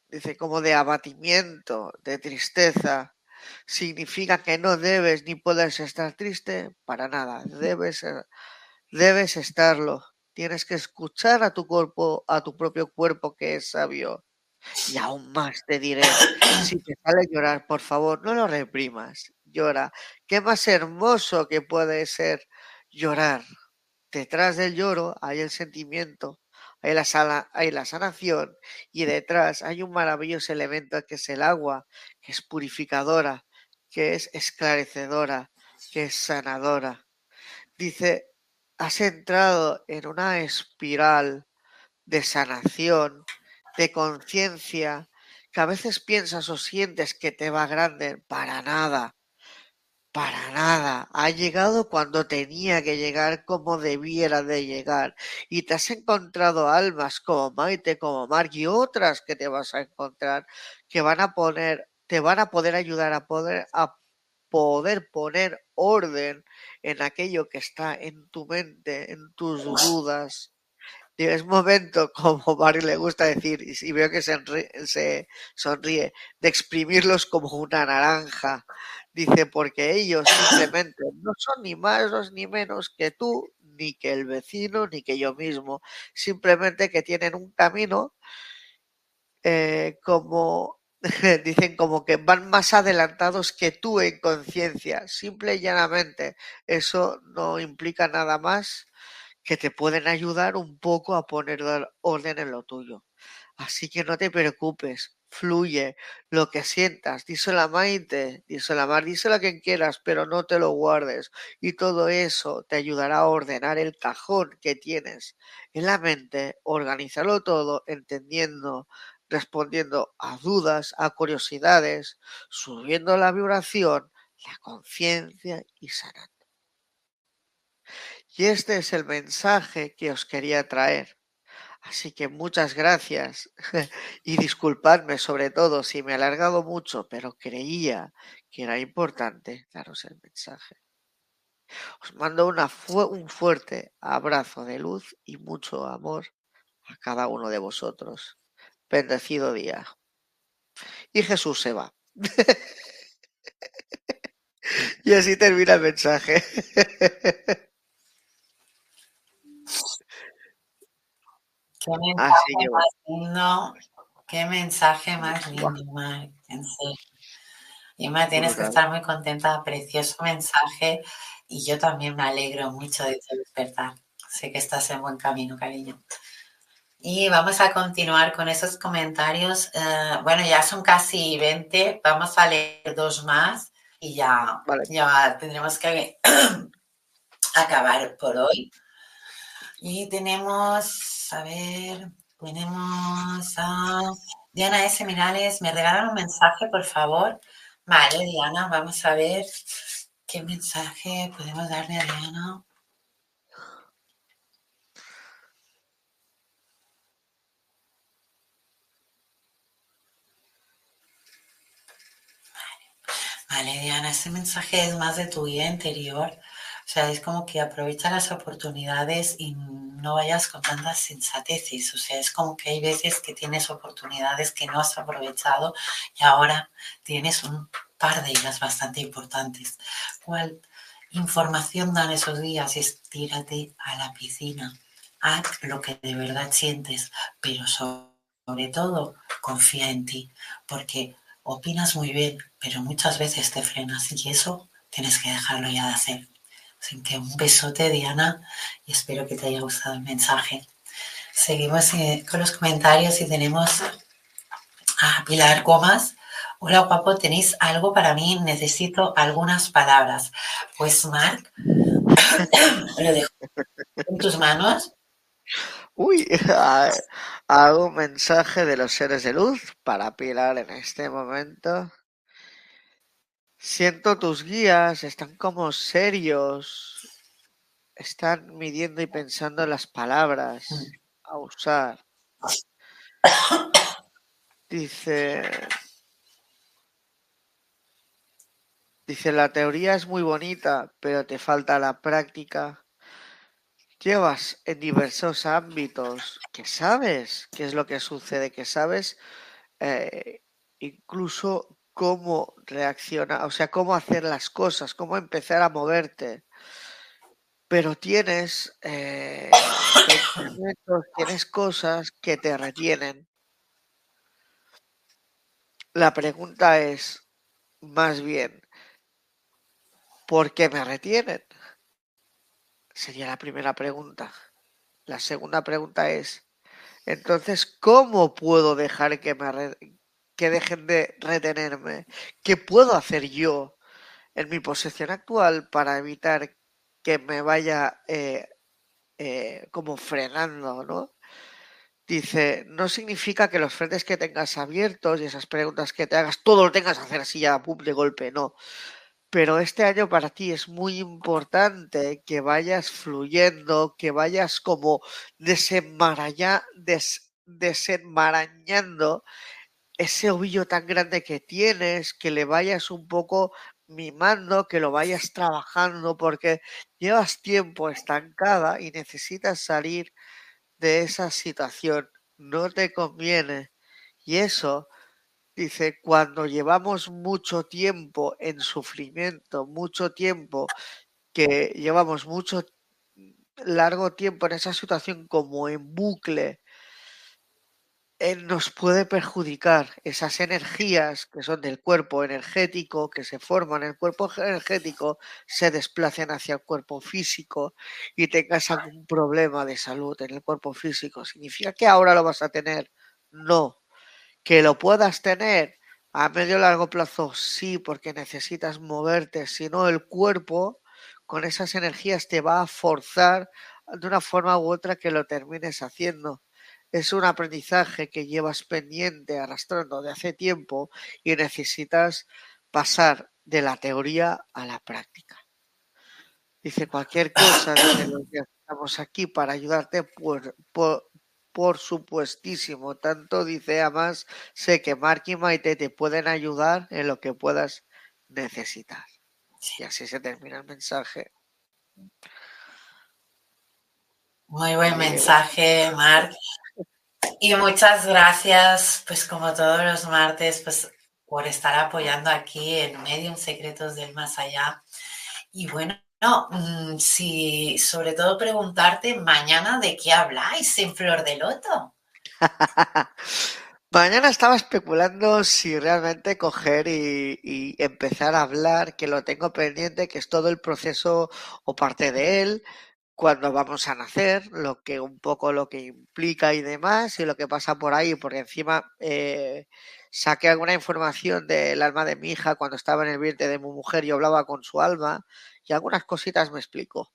S2: dice, como de abatimiento, de tristeza, significa que no debes ni puedes estar triste para nada. Debes, eh, debes estarlo. Tienes que escuchar a tu cuerpo, a tu propio cuerpo que es sabio. Y aún más te diré, si te sale llorar, por favor, no lo reprimas. Llora. Qué más hermoso que puede ser llorar. Detrás del lloro hay el sentimiento, hay la, hay la sanación y detrás hay un maravilloso elemento que es el agua, que es purificadora, que es esclarecedora, que es sanadora. Dice, has entrado en una espiral de sanación, de conciencia, que a veces piensas o sientes que te va grande, para nada. Para nada. Ha llegado cuando tenía que llegar como debiera de llegar. Y te has encontrado almas como Maite, como Mark y otras que te vas a encontrar que van a poner, te van a poder ayudar a poder, a poder poner orden en aquello que está en tu mente, en tus dudas. Y es momento, como Mark le gusta decir, y veo que se sonríe, de exprimirlos como una naranja Dice, porque ellos simplemente no son ni más ni menos que tú, ni que el vecino, ni que yo mismo. Simplemente que tienen un camino eh, como, dicen como que van más adelantados que tú en conciencia. Simple y llanamente. Eso no implica nada más que te pueden ayudar un poco a poner orden en lo tuyo. Así que no te preocupes fluye lo que sientas, díselo a Maite, díselo a Mar, díselo a quien quieras, pero no te lo guardes. Y todo eso te ayudará a ordenar el cajón que tienes en la mente, organizarlo todo, entendiendo, respondiendo a dudas, a curiosidades, subiendo la vibración, la conciencia y sanando. Y este es el mensaje que os quería traer. Así que muchas gracias y disculpadme sobre todo si me he alargado mucho, pero creía que era importante daros el mensaje. Os mando un fuerte abrazo de luz y mucho amor a cada uno de vosotros. Bendecido día. Y Jesús se va. y así termina el mensaje.
S1: Qué mensaje más lindo, qué mensaje más lindo, Mark, en serio. tienes que estar muy contenta, precioso mensaje y yo también me alegro mucho de tu despertar. Sé que estás en buen camino, cariño. Y vamos a continuar con esos comentarios. Eh, bueno, ya son casi 20, vamos a leer dos más y ya, ya tendremos que acabar por hoy. Y tenemos, a ver, tenemos a Diana S. Mirales. ¿Me regalan un mensaje, por favor? Vale, Diana, vamos a ver qué mensaje podemos darle a Diana. Vale, Diana, ese mensaje es más de tu vida interior. O sea, es como que aprovecha las oportunidades y no vayas con tantas sensateces. O sea, es como que hay veces que tienes oportunidades que no has aprovechado y ahora tienes un par de ellas bastante importantes. ¿Cuál información dan esos días? Es tírate a la piscina. Haz lo que de verdad sientes, pero sobre todo confía en ti, porque opinas muy bien, pero muchas veces te frenas y eso tienes que dejarlo ya de hacer. Así que un besote, Diana, y espero que te haya gustado el mensaje. Seguimos eh, con los comentarios y tenemos a Pilar Gómez. Hola, guapo, ¿tenéis algo para mí? Necesito algunas palabras. Pues, Marc, lo dejo en tus manos.
S2: Uy, hago un mensaje de los seres de luz para Pilar en este momento. Siento tus guías, están como serios, están midiendo y pensando las palabras a usar. Dice, dice, la teoría es muy bonita, pero te falta la práctica. Llevas en diversos ámbitos. Que sabes qué es lo que sucede, que sabes eh, incluso cómo reaccionar, o sea, cómo hacer las cosas, cómo empezar a moverte. Pero tienes, eh, tienes cosas que te retienen. La pregunta es, más bien, ¿por qué me retienen? Sería la primera pregunta. La segunda pregunta es, entonces, ¿cómo puedo dejar que me, que dejen de retenerme? ¿Qué puedo hacer yo en mi posición actual para evitar que me vaya eh, eh, como frenando, ¿no? Dice, no significa que los frentes que tengas abiertos y esas preguntas que te hagas, todo lo tengas que hacer así ya, pum, de golpe, no. Pero este año para ti es muy importante que vayas fluyendo, que vayas como desenmarañando ese ovillo tan grande que tienes, que le vayas un poco mimando, que lo vayas trabajando, porque llevas tiempo estancada y necesitas salir de esa situación. No te conviene. Y eso, dice, cuando llevamos mucho tiempo en sufrimiento, mucho tiempo, que llevamos mucho largo tiempo en esa situación como en bucle, nos puede perjudicar esas energías que son del cuerpo energético, que se forman en el cuerpo energético, se desplacen hacia el cuerpo físico y tengas algún problema de salud en el cuerpo físico. ¿Significa que ahora lo vas a tener? No. ¿Que lo puedas tener a medio o largo plazo? Sí, porque necesitas moverte, si no el cuerpo con esas energías te va a forzar de una forma u otra que lo termines haciendo es un aprendizaje que llevas pendiente, arrastrando de hace tiempo y necesitas pasar de la teoría a la práctica. Dice cualquier cosa, estamos aquí para ayudarte por, por, supuestísimo. Tanto dice, además, sé que Mark y Maite te pueden ayudar en lo que puedas necesitar. Y así se termina el mensaje.
S1: Muy buen mensaje, Mark. Y muchas gracias, pues como todos los martes, pues por estar apoyando aquí en Medium Secretos del Más Allá. Y bueno, no, mm, si sobre todo preguntarte mañana de qué habláis en Flor de Loto.
S2: Mañana estaba especulando si realmente coger y, empezar a hablar, que lo tengo pendiente, que es todo el proceso o parte de él, cuando vamos a nacer, lo que un poco lo que implica y demás, y lo que pasa por ahí, porque encima eh, saqué alguna información del alma de mi hija cuando estaba en el vientre de mi mujer y hablaba con su alma, y algunas cositas me explicó.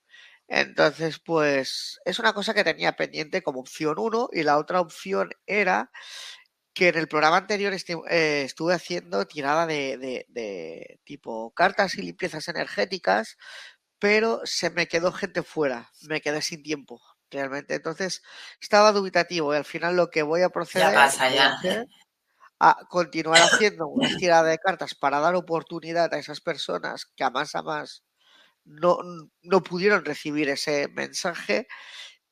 S2: Entonces, pues es una cosa que tenía pendiente como opción uno, y la otra opción era que en el programa anterior eh, estuve haciendo tirada de, tipo cartas y limpiezas energéticas, pero se me quedó gente fuera, me quedé sin tiempo, realmente. Entonces estaba dubitativo y al final lo que voy a proceder
S1: ya
S2: a continuar haciendo una tirada de cartas para dar oportunidad a esas personas que a más a más no, no pudieron recibir ese mensaje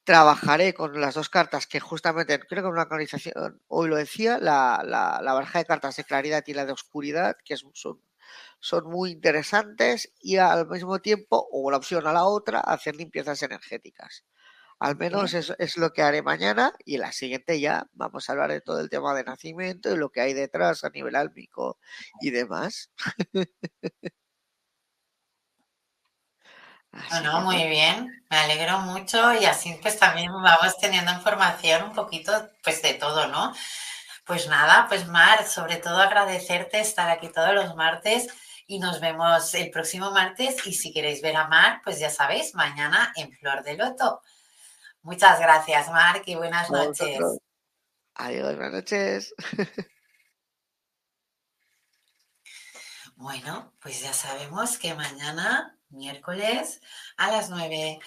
S2: trabajaré con las dos cartas que justamente, creo que en una canalización hoy lo decía, la, la, la, baraja de cartas de claridad y la de oscuridad, que son, son muy interesantes y al mismo tiempo, o la opción a la otra, hacer limpiezas energéticas. Al menos es, es, lo que haré mañana y la siguiente ya vamos a hablar de todo el tema de nacimiento y lo que hay detrás a nivel álmico y demás.
S1: Bueno, muy bien, me alegro mucho y así pues también vamos teniendo información un poquito pues de todo, ¿no? Pues nada, pues Mar, sobre todo agradecerte estar aquí todos los martes y nos vemos el próximo martes y si queréis ver a Mar, pues ya sabéis, mañana en Flor de Loto. Muchas gracias, Mar, y buenas noches.
S2: Adiós, buenas noches.
S1: Bueno, pues ya sabemos que mañana miércoles a las 9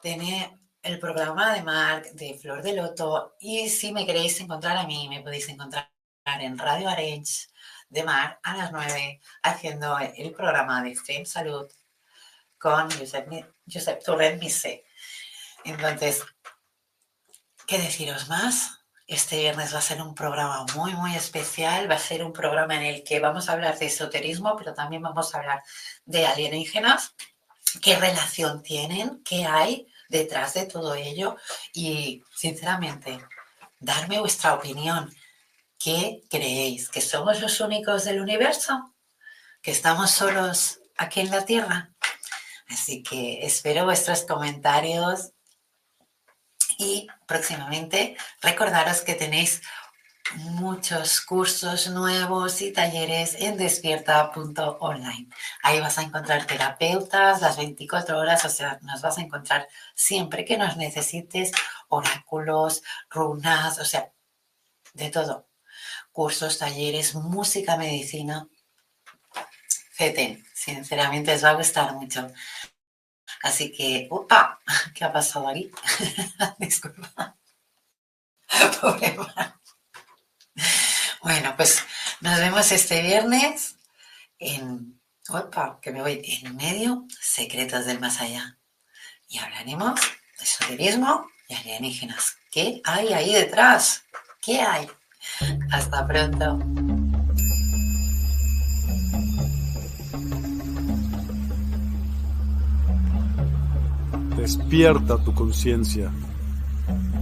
S1: tiene el programa de Marc de Flor de Loto y si me queréis encontrar a mí me podéis encontrar en Radio Arrange de Mar a las 9 haciendo el programa de Extreme Salud con Josep, Josep Torrent Mise. Entonces, ¿qué deciros más? Este viernes va a ser un programa muy, muy especial. Va a ser un programa en el que vamos a hablar de esoterismo, pero también vamos a hablar de alienígenas. ¿Qué relación tienen? ¿Qué hay detrás de todo ello? Y, sinceramente, darme vuestra opinión. ¿Qué creéis? ¿Que somos los únicos del universo? ¿Que estamos solos aquí en la Tierra? Así que espero vuestros comentarios y próximamente recordaros que tenéis muchos cursos nuevos y talleres en despierta.online. Ahí vas a encontrar terapeutas las 24 horas, o sea, nos vas a encontrar siempre que nos necesites, oráculos, runas, o sea, de todo. Cursos, talleres, música, medicina. FETEN, sinceramente os va a gustar mucho. Así que, ¡opa! ¿Qué ha pasado aquí? Disculpa. Pobre Bueno, pues nos vemos este viernes en, opa, que me voy en medio, secretos del más allá. Y hablaremos de esoterismo y alienígenas. ¿Qué hay ahí detrás? ¿Qué hay? Hasta pronto.
S4: Despierta tu conciencia.